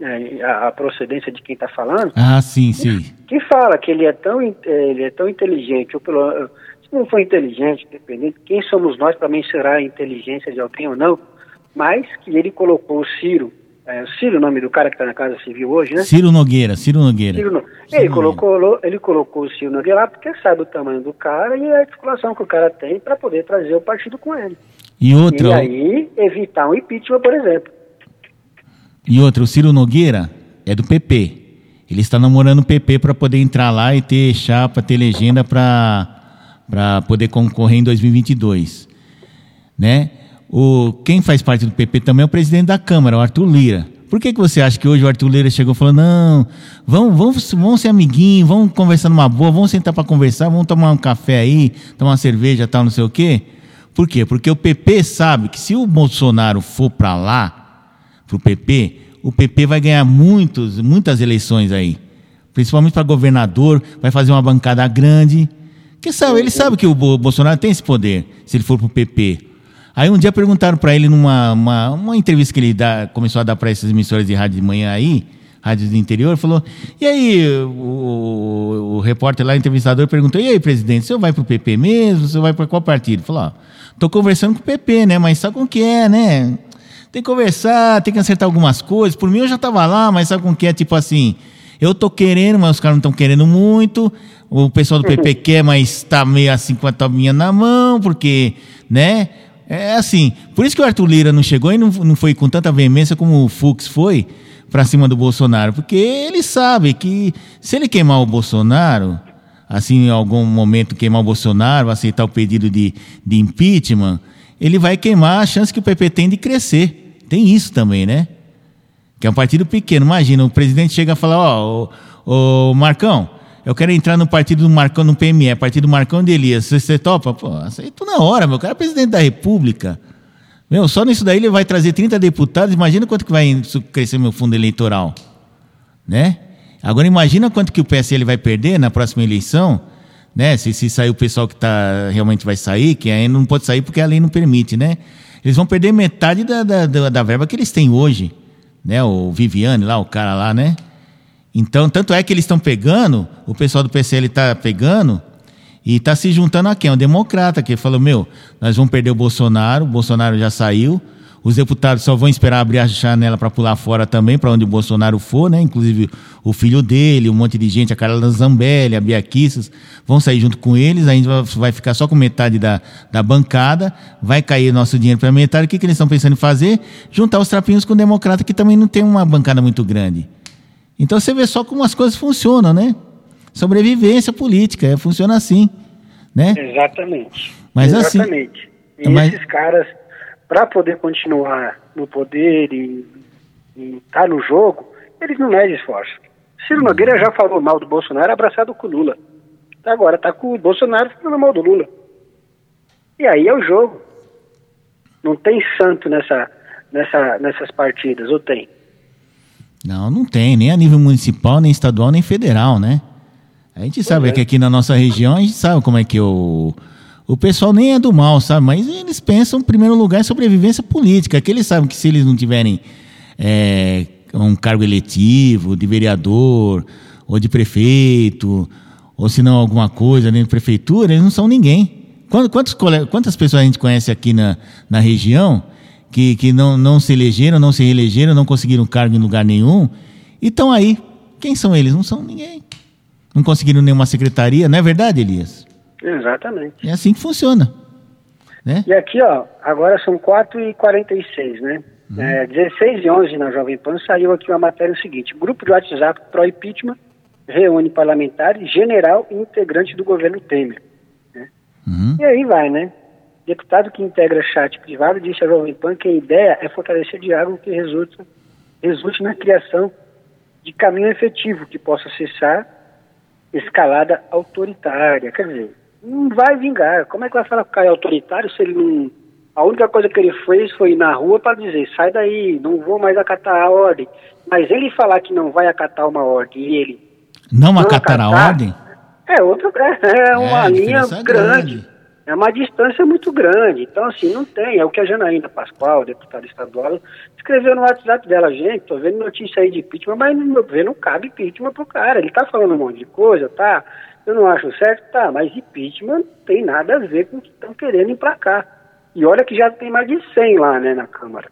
é, a, a, procedência de quem está falando. Ah, sim, sim. Que, que, fala que ele é tão, ele é tão inteligente, ou pelo, se não for inteligente, dependendo quem somos nós para mensurar a inteligência de alguém ou não, mas que ele colocou o Ciro é, Ciro, o nome do cara que está na Casa Civil hoje, né? Ciro Nogueira, Ciro Nogueira. Ciro no... Ciro ele, Nogueira. Colocou, ele colocou o Ciro Nogueira lá porque sabe o tamanho do cara e a articulação que o cara tem para poder trazer o partido com ele. E outra. E aí evitar um impeachment, por exemplo. E outra, o Ciro Nogueira é do PP. Ele está namorando o PP para poder entrar lá e ter chapa, ter legenda para poder concorrer em 2022. Né? O, quem faz parte do PP também é o presidente da Câmara, o Arthur Lira. Por que, que você acha que hoje o Arthur Lira chegou falou: não, vamos, vamos, vamos ser amiguinhos, vamos conversar numa boa, vamos sentar para conversar, vamos tomar um café aí, tomar uma cerveja tal, não sei o quê? Por quê? Porque o PP sabe que se o Bolsonaro for para lá, para o PP, o PP vai ganhar muitos, muitas eleições aí. Principalmente para governador, vai fazer uma bancada grande. Que sabe, ele sabe que o Bolsonaro tem esse poder, se ele for para o PP. Aí um dia perguntaram para ele numa uma, uma, entrevista que ele dá, começou a dar para essas emissoras de rádio de manhã aí, rádios do interior, falou: e aí, o, o, repórter lá, o entrevistador, perguntou: e aí, presidente, o senhor vai para o PP mesmo? O senhor vai para qual partido? Falou: ó, tô conversando com o PP, né? Mas sabe com o que é, né? Tem que conversar, tem que acertar algumas coisas. Por mim eu já estava lá, mas sabe com o que é? Tipo assim, eu tô querendo, mas os caras não estão querendo muito. O pessoal do PP uhum. quer, mas está meio assim com a tominha na mão, porque, né? É assim, por isso que o Arthur Lira não chegou e não, não foi com tanta veemência como o Fux foi para cima do Bolsonaro, porque ele sabe que se ele queimar o Bolsonaro, assim, em algum momento queimar o Bolsonaro, aceitar o pedido de, de impeachment, ele vai queimar a chance que o PP tem de crescer. Tem isso também, né? Que é um partido pequeno. Imagina, o presidente chega e fala, ó, oh, ô Marcão, eu quero entrar no partido do Marcão, no PME, partido do Marcão de Elias. Você, topa? Pô, aceito na hora, meu cara é presidente da República. Meu, só nisso daí ele vai trazer 30 deputados. Imagina quanto que vai crescer meu fundo eleitoral. Né? Agora imagina quanto que o PSL vai perder na próxima eleição, né? Se, se sair o pessoal que tá, realmente vai sair, que ainda não pode sair porque a lei não permite, né? Eles vão perder metade da, da, da verba que eles têm hoje. Né? O Viviane lá, o cara lá, né? Então, tanto é que eles estão pegando, o pessoal do PCL está pegando e está se juntando a quem? Um democrata que falou: meu, nós vamos perder o Bolsonaro, o Bolsonaro já saiu, os deputados só vão esperar abrir a janela para pular fora também, para onde o Bolsonaro for, né? Inclusive o filho dele, um monte de gente, a Carla Zambelli, a Bia Kissas, vão sair junto com eles, a gente vai ficar só com metade da, da bancada, vai cair nosso dinheiro para metade. O que, que eles estão pensando em fazer? Juntar os trapinhos com o democrata, que também não tem uma bancada muito grande. Então você vê só como as coisas funcionam, né? Sobrevivência política, é, funciona assim, né? Exatamente. Mas assim, Exatamente. assim. E mas... esses caras, para poder continuar no poder e estar tá no jogo, eles não medem esforço. Ciro Nogueira já falou mal do Bolsonaro abraçado com o Lula. Agora tá com o Bolsonaro falando mal do Lula. E aí é o jogo. Não tem santo nessa, nessa, nessas partidas, ou tem? Não, não tem, nem a nível municipal, nem estadual, nem federal, né? A gente sabe é. que aqui na nossa região, a gente sabe como é que o, o pessoal nem é do mal, sabe? Mas eles pensam, em primeiro lugar, em sobrevivência política. Que eles sabem que se eles não tiverem é, um cargo eletivo, de vereador, ou de prefeito, ou se não alguma coisa dentro de prefeitura, eles não são ninguém. Quantos, quantas pessoas a gente conhece aqui na, na região que, que não, não se elegeram, não se reelegeram, não conseguiram cargo em lugar nenhum e estão aí? Quem são eles? Não são ninguém. Não conseguiram nenhuma secretaria, não é verdade, Elias? Exatamente. É assim que funciona. Né? E aqui, ó, agora são 4h46, né? Uhum. É, 16 e 11 na Jovem Pan saiu aqui uma matéria seguinte: grupo de WhatsApp pró-impeachment reúne parlamentares, general e integrante do governo Temer. Né? Uhum. E aí vai, né? Deputado que integra chat privado disse a Jovem Pan que a ideia é fortalecer diálogo que resulte, resulte na criação de caminho efetivo que possa cessar escalada autoritária. Quer dizer, não vai vingar. Como é que vai falar que o cara é autoritário se ele não. A única coisa que ele fez foi ir na rua para dizer: sai daí, não vou mais acatar a ordem. Mas ele falar que não vai acatar uma ordem e ele. Não, não acatar, acatar a ordem? É, outra, é, é uma é, linha grande. grande. É uma distância muito grande. Então, assim, não tem. É o que a Janaína Pascoal, deputada estadual, escreveu no WhatsApp dela. Gente, tô vendo notícia aí de impeachment, mas no meu ver não cabe impeachment pro cara. Ele tá falando um monte de coisa, tá? Eu não acho certo, tá, mas impeachment não tem nada a ver com o que estão querendo emplacar. E olha que já tem mais de 100 lá, né, na Câmara.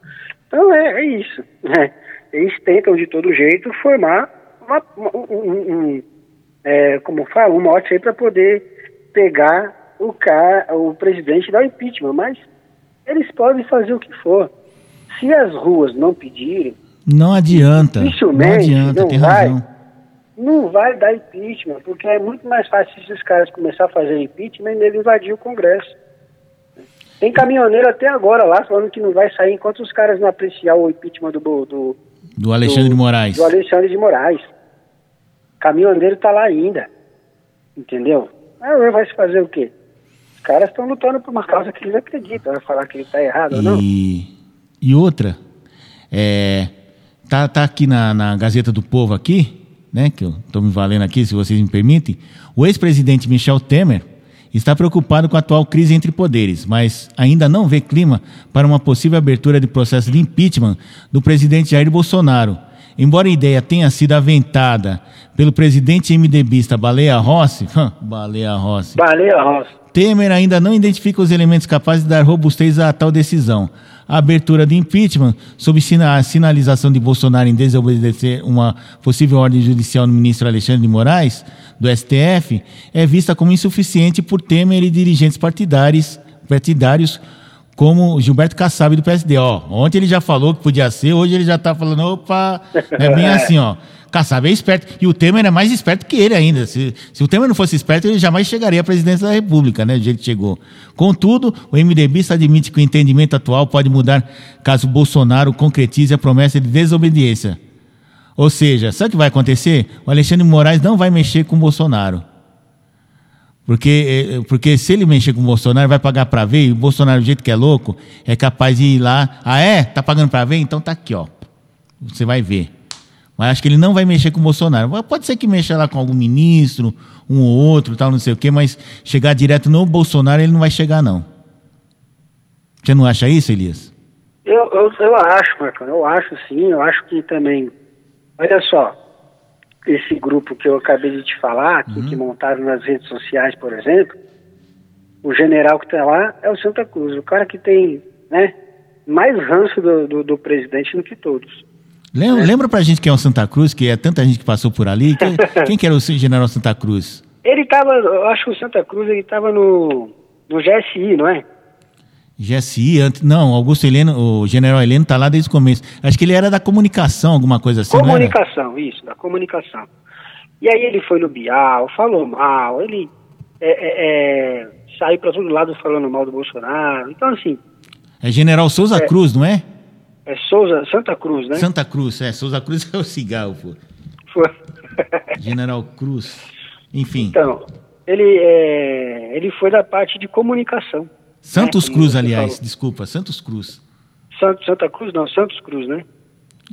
Então é, é isso. Né? Eles tentam de todo jeito formar uma, um, um, é, como fala, um mote aí para poder pegar o, cara, o presidente da impeachment, mas eles podem fazer o que for. Se as ruas não pedirem, não adianta. Não adianta, não tem vai, razão não vai dar impeachment, porque é muito mais fácil esses caras começar a fazer impeachment e ele invadir o Congresso. Tem caminhoneiro até agora lá falando que não vai sair enquanto os caras não apreciar o impeachment do. Do, do Alexandre do, de Moraes. Do Alexandre de Moraes. Caminhoneiro tá lá ainda. Entendeu? Aí vai se fazer o quê? Os caras estão lutando por uma causa que eles acreditam. Vai falar que ele tá errado e, ou não. E outra, é, tá, tá aqui na, na Gazeta do Povo aqui, né, que eu estou me valendo aqui, se vocês me permitem, o ex-presidente Michel Temer está preocupado com a atual crise entre poderes, mas ainda não vê clima para uma possível abertura de processo de impeachment do presidente Jair Bolsonaro. Embora a ideia tenha sido aventada pelo presidente MDBista Baleia Rossi, Baleia Rossi. Baleia Rossi. Temer ainda não identifica os elementos capazes de dar robustez a tal decisão a abertura de impeachment, sob a sinalização de Bolsonaro em desobedecer uma possível ordem judicial no ministro Alexandre de Moraes, do STF, é vista como insuficiente por Temer e dirigentes partidários, partidários como Gilberto Kassab do PSD. Ó, ontem ele já falou que podia ser, hoje ele já está falando, opa, é bem assim, ó. Kassab é esperto. E o Temer é mais esperto que ele ainda. Se, se o Temer não fosse esperto, ele jamais chegaria à presidência da República, né? Do jeito que chegou. Contudo, o MDBista admite que o entendimento atual pode mudar caso Bolsonaro concretize a promessa de desobediência. Ou seja, sabe o que vai acontecer? O Alexandre Moraes não vai mexer com o Bolsonaro. Porque, eh, porque se ele mexer com o Bolsonaro, vai pagar para ver, e o Bolsonaro, do jeito que é louco, é capaz de ir lá. Ah, é? Tá pagando para ver? Então tá aqui, ó. Você vai ver. Mas acho que ele não vai mexer com o Bolsonaro. Pode ser que mexa lá com algum ministro, um ou outro, tal, não sei o quê, mas chegar direto no Bolsonaro ele não vai chegar, não. Você não acha isso, Elias? Eu, eu, eu acho, Marcão, eu acho sim, eu acho que também. Olha só, esse grupo que eu acabei de te falar, que, uhum. que montaram nas redes sociais, por exemplo, o general que está lá é o Santa Cruz, o cara que tem né, mais ranço do, do, do presidente do que todos. Lembra, lembra pra gente quem é o Santa Cruz, que é tanta gente que passou por ali. Quem, quem que era o general Santa Cruz? Ele estava, eu acho que o Santa Cruz ele estava no, no GSI, não é? GSI, não, Augusto Heleno, o general Heleno está lá desde o começo. Acho que ele era da comunicação, alguma coisa assim. Comunicação, isso, da comunicação. E aí ele foi no Bial, falou mal, ele é, é, é, saiu para todo lado falando mal do Bolsonaro. Então, assim. É General Souza é, Cruz, não é? É Souza, Santa Cruz, né? Santa Cruz, é. Souza Cruz é o cigarro, pô. Foi. General Cruz. Enfim. Então, ele, é, ele foi da parte de comunicação. Santos né? Cruz, aliás, falou. desculpa, Santos Cruz. Santo, Santa Cruz, não, Santos Cruz, né?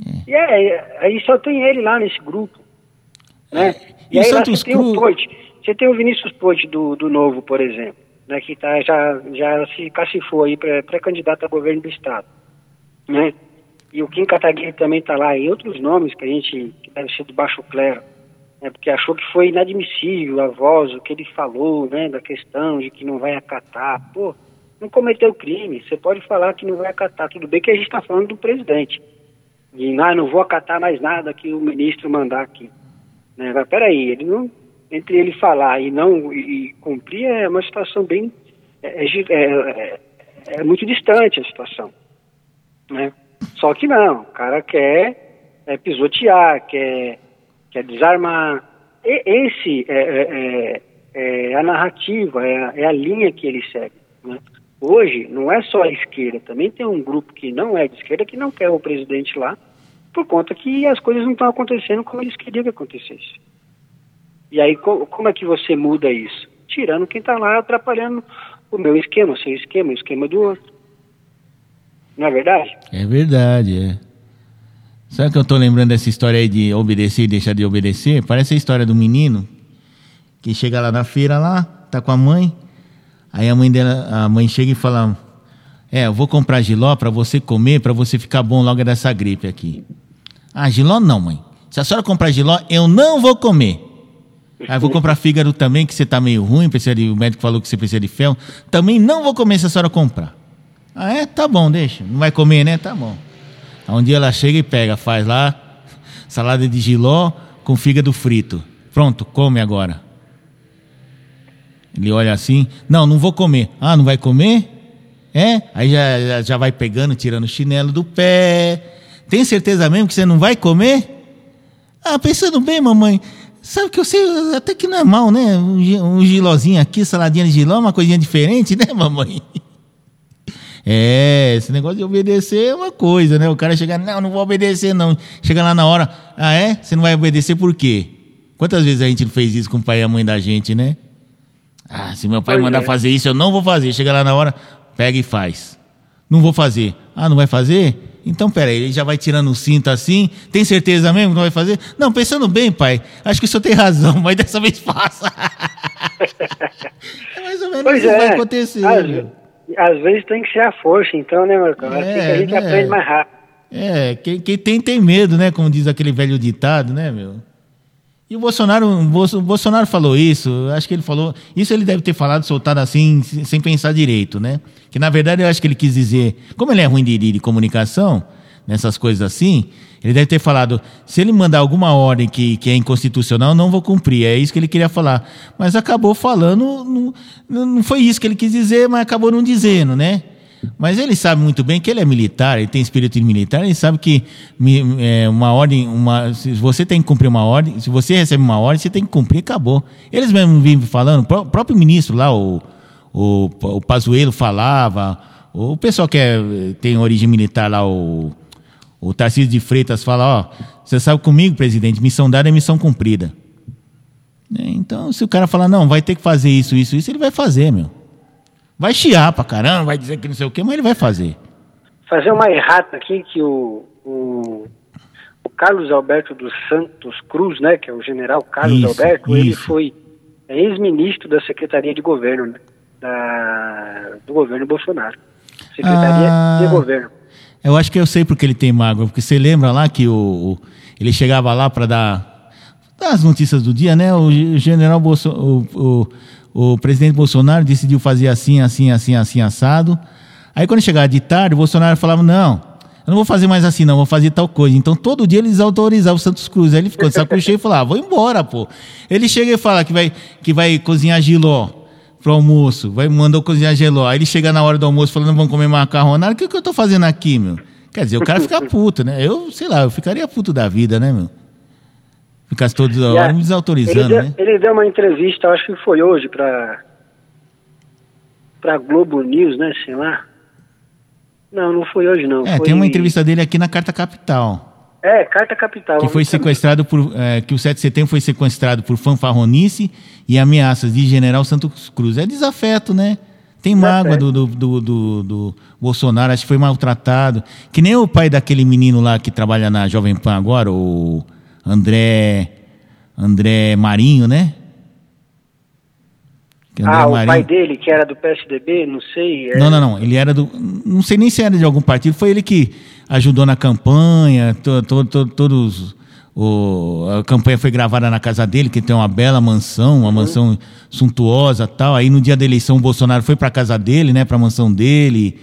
É. E é, aí só tem ele lá nesse grupo. Né? É. E, e aí Santos você Cruz... tem o Poit, você tem o Vinícius Poit do, do Novo, por exemplo, né, que tá, já, já se cacifou aí pré-candidato a governo do Estado. Né? E o Kim Kataguiri também está lá, e outros nomes que a gente, que deve ser do baixo clero, né, porque achou que foi inadmissível a voz, o que ele falou, né, da questão de que não vai acatar. Pô, não cometeu crime, você pode falar que não vai acatar, tudo bem que a gente está falando do presidente. E ah, não vou acatar mais nada que o ministro mandar aqui. Né? Mas peraí, ele não, entre ele falar e não e, cumprir é uma situação bem é, é, é, é, muito distante a situação, né? Só que não, o cara quer é, pisotear, quer, quer desarmar. E, esse é, é, é, é a narrativa, é a, é a, linha que ele segue. Né? Hoje, não é só a esquerda, também tem um grupo que não é de esquerda que não quer o presidente lá, por conta que as coisas não estão acontecendo como eles queriam que acontecesse. E aí, co como é que você muda isso? Tirando quem está lá atrapalhando o meu esquema, o seu esquema, o esquema do outro. Não é verdade? É verdade, é. Sabe que eu tô lembrando dessa história aí de obedecer e deixar de obedecer? Parece a história do menino que chega lá na feira lá, tá com a mãe, aí a mãe dela, a mãe chega e fala: "É, eu vou comprar giló para você comer, para você ficar bom logo dessa gripe aqui". Ah, giló não, mãe. Se a senhora comprar giló, eu não vou comer. Ah, vou comprar fígado também, que você tá meio ruim, precisa de, o médico falou que você precisa de ferro. Também não vou comer se a senhora comprar. Ah, é? Tá bom, deixa. Não vai comer, né? Tá bom. Aí um dia ela chega e pega, faz lá salada de giló com fígado frito. Pronto, come agora. Ele olha assim, não, não vou comer. Ah, não vai comer? É? Aí já, já vai pegando, tirando o chinelo do pé. Tem certeza mesmo que você não vai comer? Ah, pensando bem, mamãe, Sabe que eu sei até que não é mal, né? Um, um gilozinho aqui, saladinha de giló, uma coisinha diferente, né, mamãe? É, esse negócio de obedecer é uma coisa, né? O cara chega, não, não vou obedecer, não. Chega lá na hora, ah, é? Você não vai obedecer por quê? Quantas vezes a gente fez isso com o pai e a mãe da gente, né? Ah, se meu pai pois mandar é. fazer isso, eu não vou fazer. Chega lá na hora, pega e faz. Não vou fazer. Ah, não vai fazer? Então, peraí, ele já vai tirando o cinto assim. Tem certeza mesmo que não vai fazer? Não, pensando bem, pai, acho que o senhor tem razão, mas dessa vez faça. é mais ou menos pois isso é. vai acontecer. Às, às, vezes tem que ser a força, então, né, Marcão? É, assim que a gente né? aprende mais rápido. É, quem, quem tem, tem medo, né? Como diz aquele velho ditado, né, meu? E o Bolsonaro, o Bolsonaro falou isso, acho que ele falou, isso ele deve ter falado, soltado assim, sem pensar direito, né? Que na verdade eu acho que ele quis dizer, como ele é ruim de, de comunicação, nessas coisas assim, ele deve ter falado, se ele mandar alguma ordem que, que é inconstitucional, não vou cumprir, é isso que ele queria falar. Mas acabou falando, não, não foi isso que ele quis dizer, mas acabou não dizendo, né? Mas ele sabe muito bem que ele é militar, ele tem espírito de militar, ele sabe que é, uma ordem, uma, se você tem que cumprir uma ordem, se você recebe uma ordem, você tem que cumprir, acabou. Eles mesmo vivem falando, o próprio ministro lá, o, o, o Pazuello falava, o pessoal que é, tem origem militar lá, o, o Tarcísio de Freitas fala, ó, você sabe comigo, presidente, missão dada é missão cumprida. Então, se o cara falar, não, vai ter que fazer isso, isso, isso, ele vai fazer, meu. Vai chiar pra caramba, vai dizer que não sei o quê, mas ele vai fazer. Fazer uma errata aqui que o, o, o Carlos Alberto dos Santos Cruz, né, que é o general Carlos isso, Alberto, isso. ele foi ex-ministro da Secretaria de Governo, né, da, do governo Bolsonaro. Secretaria ah, de Governo. Eu acho que eu sei porque ele tem mágoa, porque você lembra lá que o, o ele chegava lá para dar, dar, as notícias do dia, né? O general Bolsonaro, o, o presidente Bolsonaro decidiu fazer assim, assim, assim, assim, assado. Aí quando chegava de tarde, o Bolsonaro falava, não, eu não vou fazer mais assim, não, vou fazer tal coisa. Então todo dia eles autorizavam o Santos Cruz. Aí ele ficou de saco cheio e falava, ah, vou embora, pô. Ele chega e fala que vai, que vai cozinhar giló pro almoço, vai mandou cozinhar giló. Aí ele chega na hora do almoço falando, vamos comer macarronada. O que, que eu tô fazendo aqui, meu? Quer dizer, o cara fica puto, né? Eu, sei lá, eu ficaria puto da vida, né, meu? Ficasse toda hora me desautorizando, ele deu, né? Ele deu uma entrevista, acho que foi hoje, para para Globo News, né, sei lá. Não, não foi hoje não. É, foi... tem uma entrevista dele aqui na Carta Capital. É, Carta Capital. Que foi sequestrado por. É, que o 7 de setembro foi sequestrado por fanfarronice e ameaças de General Santos Cruz. É desafeto, né? Tem mágoa do, do, do, do, do Bolsonaro, acho que foi maltratado. Que nem o pai daquele menino lá que trabalha na Jovem Pan agora, o. André André Marinho, né? André ah, Marinho... o pai dele, que era do PSDB, não sei. É... Não, não, não. Ele era do. Não sei nem se era de algum partido. Foi ele que ajudou na campanha, to, to, to, todos. O, a campanha foi gravada na casa dele, que tem uma bela mansão, uma uhum. mansão suntuosa tal. Aí no dia da eleição o Bolsonaro foi para casa dele, né, para a mansão dele.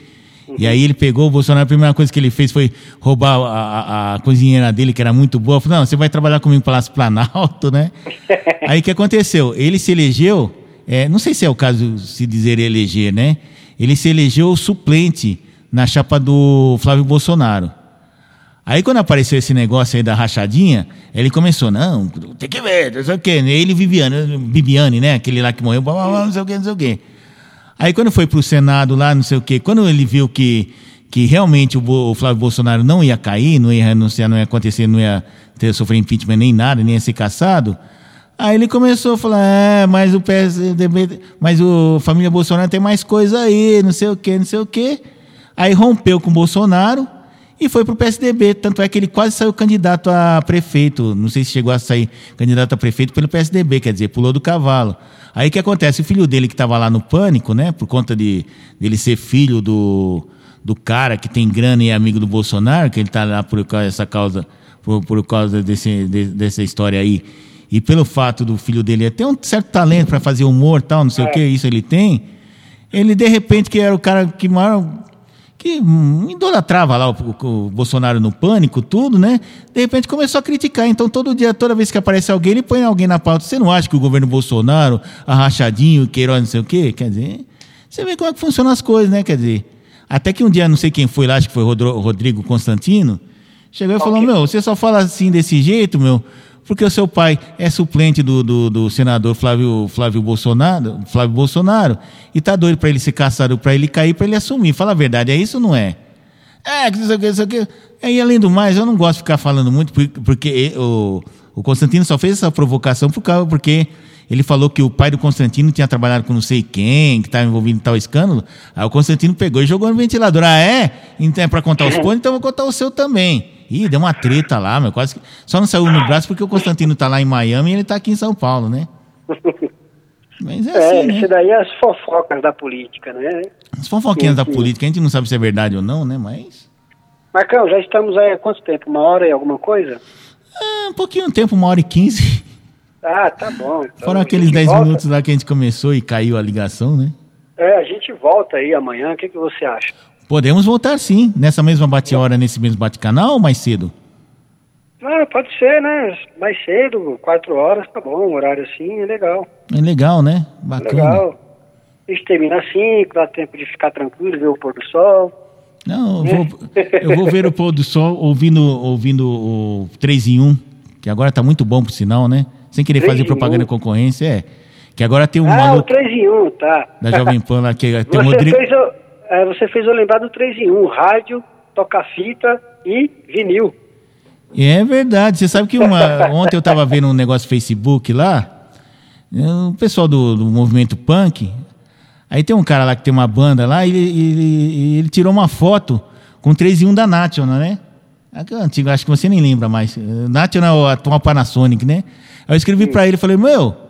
Uhum. E aí ele pegou o Bolsonaro, a primeira coisa que ele fez foi roubar a, a, a cozinheira dele, que era muito boa. Falou, não, você vai trabalhar comigo no Palácio Planalto, né? aí o que aconteceu? Ele se elegeu, é, não sei se é o caso se dizer eleger, né? Ele se elegeu suplente na chapa do Flávio Bolsonaro. Aí quando apareceu esse negócio aí da rachadinha, ele começou, não, tem que ver, não sei o quê. Ele e Viviane, Bibiane, né? Aquele lá que morreu, não sei o quê, não sei o quê. Aí quando foi para o Senado lá, não sei o quê, quando ele viu que, que realmente o, o, Flávio Bolsonaro não ia cair, não ia renunciar, não ia acontecer, não ia ter sofrer impeachment nem nada, nem ia ser caçado, aí ele começou a falar, é, mas o PSDB, mas o família Bolsonaro tem mais coisa aí, não sei o quê, não sei o quê. Aí rompeu com o Bolsonaro e foi para o PSDB. Tanto é que ele quase saiu candidato a prefeito. Não sei se chegou a sair candidato a prefeito pelo PSDB, quer dizer, pulou do cavalo. Aí o que acontece? O filho dele que estava lá no pânico, né? Por conta de dele ser filho do, do cara que tem grana e é amigo do Bolsonaro, que ele está lá por causa dessa causa, por, por causa desse, de, dessa história aí. E pelo fato do filho dele ter um certo talento para fazer humor tal, não sei é. o que, isso ele tem. Ele, de repente, que era o cara que maior que hum, idolatrava lá o, o, o, Bolsonaro no pânico, tudo, né? De repente começou a criticar. Então, todo dia, toda vez que aparece alguém, ele põe alguém na pauta. Você não acha que o governo Bolsonaro, a Rachadinho, Queiroz, não sei o quê? Quer dizer, você vê como é que funcionam as coisas, né? Quer dizer, até que um dia, não sei quem foi lá, acho que foi Rodrigo Constantino, chegou e falou: Meu, você só fala assim desse jeito, meu, porque o seu pai é suplente do, do, do senador Flávio, Flávio Bolsonaro, Flávio Bolsonaro, e tá doido para ele ser caçado, para ele cair, para ele assumir. Fala a verdade, é isso ou não é? É, que isso aqui, isso aqui. E além do mais, eu não gosto de ficar falando muito, porque o, o Constantino só fez essa provocação por causa, porque ele falou que o pai do Constantino tinha trabalhado com não sei quem, que estava envolvido em tal escândalo. Aí o Constantino pegou e jogou no ventilador. Ah, é? Então é para contar os pontos, então eu vou contar o seu também. Ih, deu uma treta lá, meu, quase que... Só não saiu no braço porque o Constantino tá lá em Miami e ele tá aqui em São Paulo, né? Mas é, é assim, né? isso daí é as fofocas da política, né? As fofoquinhas sim, sim. da política, a gente não sabe se é verdade ou não, né? Mas. Marcão, já estamos aí há quanto tempo? Uma hora e alguma coisa? É, um pouquinho tempo, uma hora e quinze. Ah, tá bom. Então Foram aqueles dez minutos lá que a gente começou e caiu a ligação, né? É, a gente volta aí amanhã, o que, que você acha? Podemos voltar sim, nessa mesma bate-hora, nesse mesmo bate-canal ou mais cedo? Ah, pode ser, né? Mais cedo, quatro horas, tá bom, um horário assim, é legal. É legal, né? Bacana. É legal. A gente termina assim, dá tempo de ficar tranquilo, ver o pôr do sol. Não, eu vou, eu vou ver o pôr do sol ouvindo, ouvindo o 3 em 1, que agora tá muito bom pro sinal, né? Sem querer fazer propaganda 1. concorrência, é. Que agora tem um ah, maluco. Ah, o 3 em 1, tá. Da Jovem Pan lá, que tem Você o Rodrigo. Fez o é, você fez eu lembrar do 3 em 1, rádio, toca-fita e vinil. É verdade. Você sabe que uma, ontem eu estava vendo um negócio no Facebook lá, o pessoal do, do, movimento punk. Aí tem um cara lá que tem uma banda lá, e ele, ele, ele tirou uma foto com 3 em 1 da National, né? Antigo, acho que você nem lembra mais. National, a atual Panasonic, né? Aí eu escrevi para ele, falei, meu,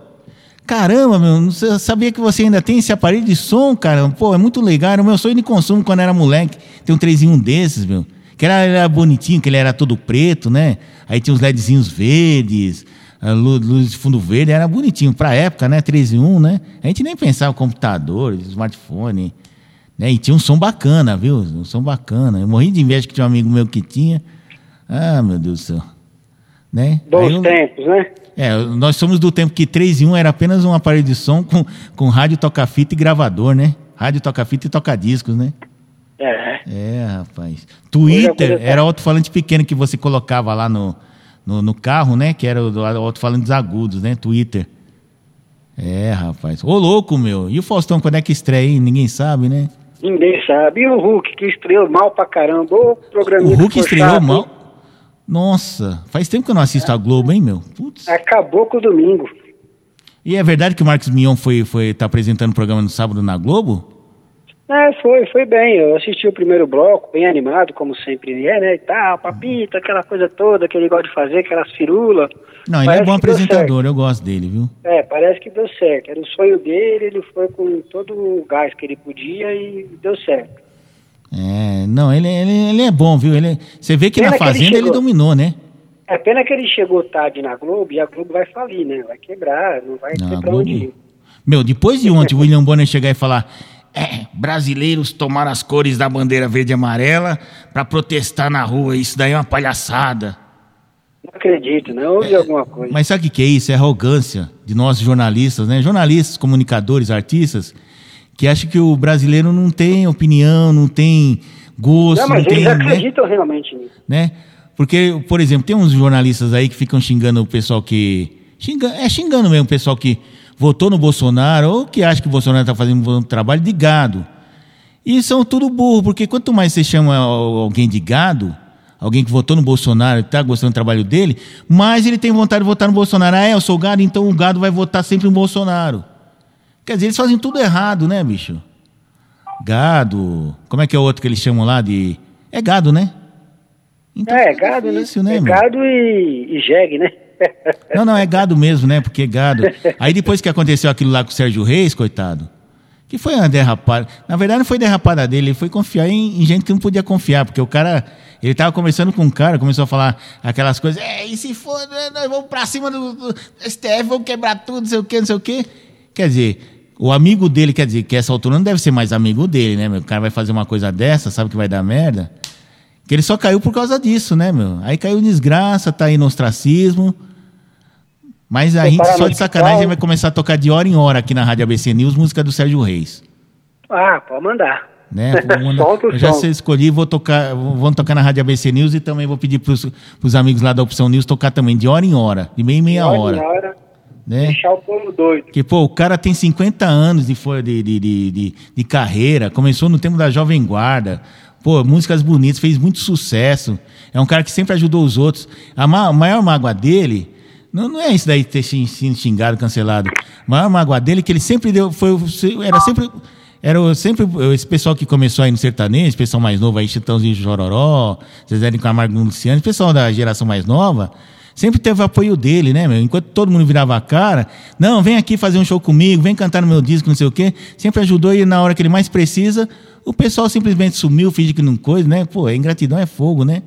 Caramba, meu, não sabia que você ainda tem esse aparelho de som, cara. Pô, é muito legal. Era o meu sonho de consumo quando era moleque. Tem um 3 em 1 desses, meu. Que era, era, bonitinho, que ele era todo preto, né? Aí tinha os LEDzinhos verdes, luz, luz de fundo verde, era bonitinho. Pra época, né? 3 em 1, né? A gente nem pensava em computador, smartphone. Né? E tinha um som bacana, viu? Um som bacana. Eu morri de inveja que tinha um amigo meu que tinha. Ah, meu Deus do céu. Né? Bons eu, tempos, né? É, nós somos do tempo que 3 em 1 era apenas um aparelho de som com, com rádio, toca-fita e gravador, né? Rádio, toca-fita e toca-discos, né? É. É, rapaz. Twitter era o alto-falante pequeno que você colocava lá no, no, no carro, né? Que era o alto-falantes agudos, né? Twitter. É, rapaz. Ô, louco, meu. E o Faustão, quando é que estreia, hein? Ninguém sabe, né? Ninguém sabe. E o Hulk, que estreou mal pra caramba. O O Hulk estreou mal? Nossa, faz tempo que eu não assisto a Globo, hein, meu? Putz. Acabou com o domingo. E é verdade que o Marcos Mion foi, foi tá apresentando o programa no sábado na Globo? É, foi, foi bem. Eu assisti o primeiro bloco, bem animado, como sempre é, né? E tal, papita, aquela coisa toda que ele gosta de fazer, aquelas firulas. Não, ele é parece é bom apresentador, eu gosto dele, viu? É, parece que deu certo. Era o sonho dele, ele foi com todo o gás que ele podia e deu certo. É, É, não, ele, ele, ele é bom, viu? Ele, você vê que Pena na que ele Fazenda ele, dominou, né? É pena que ele chegou tarde na Globo e a Globo vai falir, né? Vai quebrar, não vai Não, ter pra Globo- onde ir. Meu, depois de ontem o William Bonner chegar e falar: é, brasileiros tomaram as cores da bandeira verde e amarela pra protestar na rua, isso daí é uma palhaçada. Não acredito, não houve alguma coisa. Mas sabe o que é isso? É arrogância de nós jornalistas, né? Jornalistas, comunicadores, artistas, que acham que o brasileiro não tem opinião, não tem gosto, não, não, mas tem. eles né? acreditam realmente nisso. né? Porque, por exemplo, tem uns jornalistas aí que ficam xingando o pessoal que. Xinga, é xingando mesmo o pessoal que votou no Bolsonaro ou que acha que o Bolsonaro está fazendo um trabalho de gado. E são tudo burro, porque quanto mais você chama al- alguém de gado, alguém que votou no Bolsonaro e está gostando do trabalho dele, mais ele tem vontade de votar no Bolsonaro. Ah, é, eu sou gado, então o gado vai votar sempre no Bolsonaro. Quer dizer, eles fazem tudo errado, né, bicho? Gado. Como é que é o outro que eles chamam lá de. É gado, né? Então é, fica gado, difícil, né? né, é meu? gado e, e jegue, né? Não, não, é gado mesmo, né? Porque é gado. Aí depois que aconteceu aquilo lá com o Sérgio Reis, coitado, que foi uma derrapada. Na verdade, não foi derrapada dele, ele foi confiar em, em gente que não podia confiar, porque o cara. Ele tava conversando com um cara, começou a falar aquelas coisas, é, e se for, né, nós vamos pra cima do, do STF, vamos quebrar tudo, não sei o quê, não sei o quê. Quer dizer, o amigo dele, quer dizer, que essa altura não deve ser mais amigo dele, né, meu? O cara vai fazer uma coisa dessa, sabe que vai dar merda. Que ele só caiu por causa disso, né, meu? Aí caiu em desgraça, tá aí no ostracismo. Mas a gente, parar só de sacanagem, hospital. vai começar a tocar de hora em hora aqui na Rádio ABC News música do Sérgio Reis. Ah, pode mandar. Né? Solta eu já som. sei, escolhi, vou tocar, vou tocar na Rádio ABC News e também vou pedir pros, pros amigos lá da Opção News tocar também, de hora em hora, de meia em meia Hora em hora. hora, Né? deixar o povo doido. Porque, pô, o cara tem 50 anos de, de, de, de, de, carreira, começou no tempo da Jovem Guarda, pô, músicas bonitas, fez muito sucesso. É um cara que sempre ajudou os outros. A, ma- maior mágoa dele, não, não é isso daí de ter sido xingado, cancelado. A maior mágoa dele é que ele sempre deu, foi, era sempre... Era sempre esse pessoal que começou aí no sertanejo, esse pessoal mais novo aí, Chitãozinho Jororó, Zezé de Camargo Luciano, esse pessoal da geração mais nova, sempre teve o apoio dele, né, meu? Enquanto todo mundo virava a cara, não, vem aqui fazer um show comigo, vem cantar no meu disco, não sei o quê. Sempre ajudou e na hora que ele mais precisa, o pessoal simplesmente sumiu, finge que não coisa, né? Pô, ingratidão é fogo, né?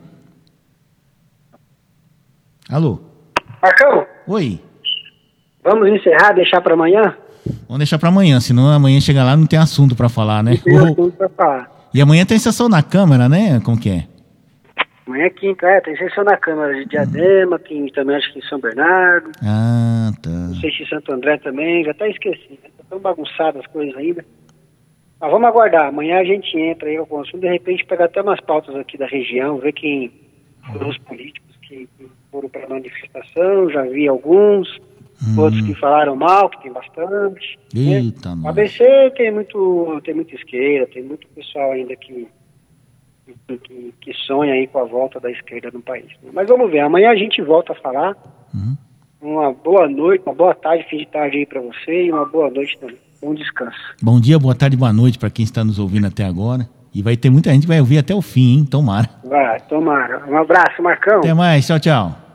Alô? Marcão, Oi? vamos encerrar, deixar para amanhã? Vamos deixar pra amanhã, senão amanhã chega lá não tem assunto pra falar, né? Tem Ô, assunto pra falar. E amanhã tem sessão na Câmara, né? Como que é? Amanhã é quinta, é, tem sessão na Câmara de Diadema, tem também acho que em São Bernardo, Ah, tá. não sei se em Santo André também, já até esqueci, né? Tá tão bagunçadas as coisas ainda. Mas vamos aguardar, amanhã a gente entra aí com o assunto, de repente pegar até umas pautas aqui da região, ver quem foram os políticos que foram para manifestação, já vi alguns, outros que falaram mal, que tem bastante. né? Eita, nós. ABC tem muito, tem muita esquerda, tem muito pessoal ainda que, que, que- sonha aí com a volta da esquerda no país. Mas vamos ver, amanhã a gente volta a falar. Uhum. Uma boa noite, uma boa tarde, fim de tarde aí para você e uma boa noite também. Bom descanso. Bom dia, boa tarde, boa noite pra quem está nos ouvindo até agora. E vai ter muita gente que vai ouvir até o fim, hein? Tomara. Vai, tomara. Um abraço, Marcão. Até mais, tchau, tchau.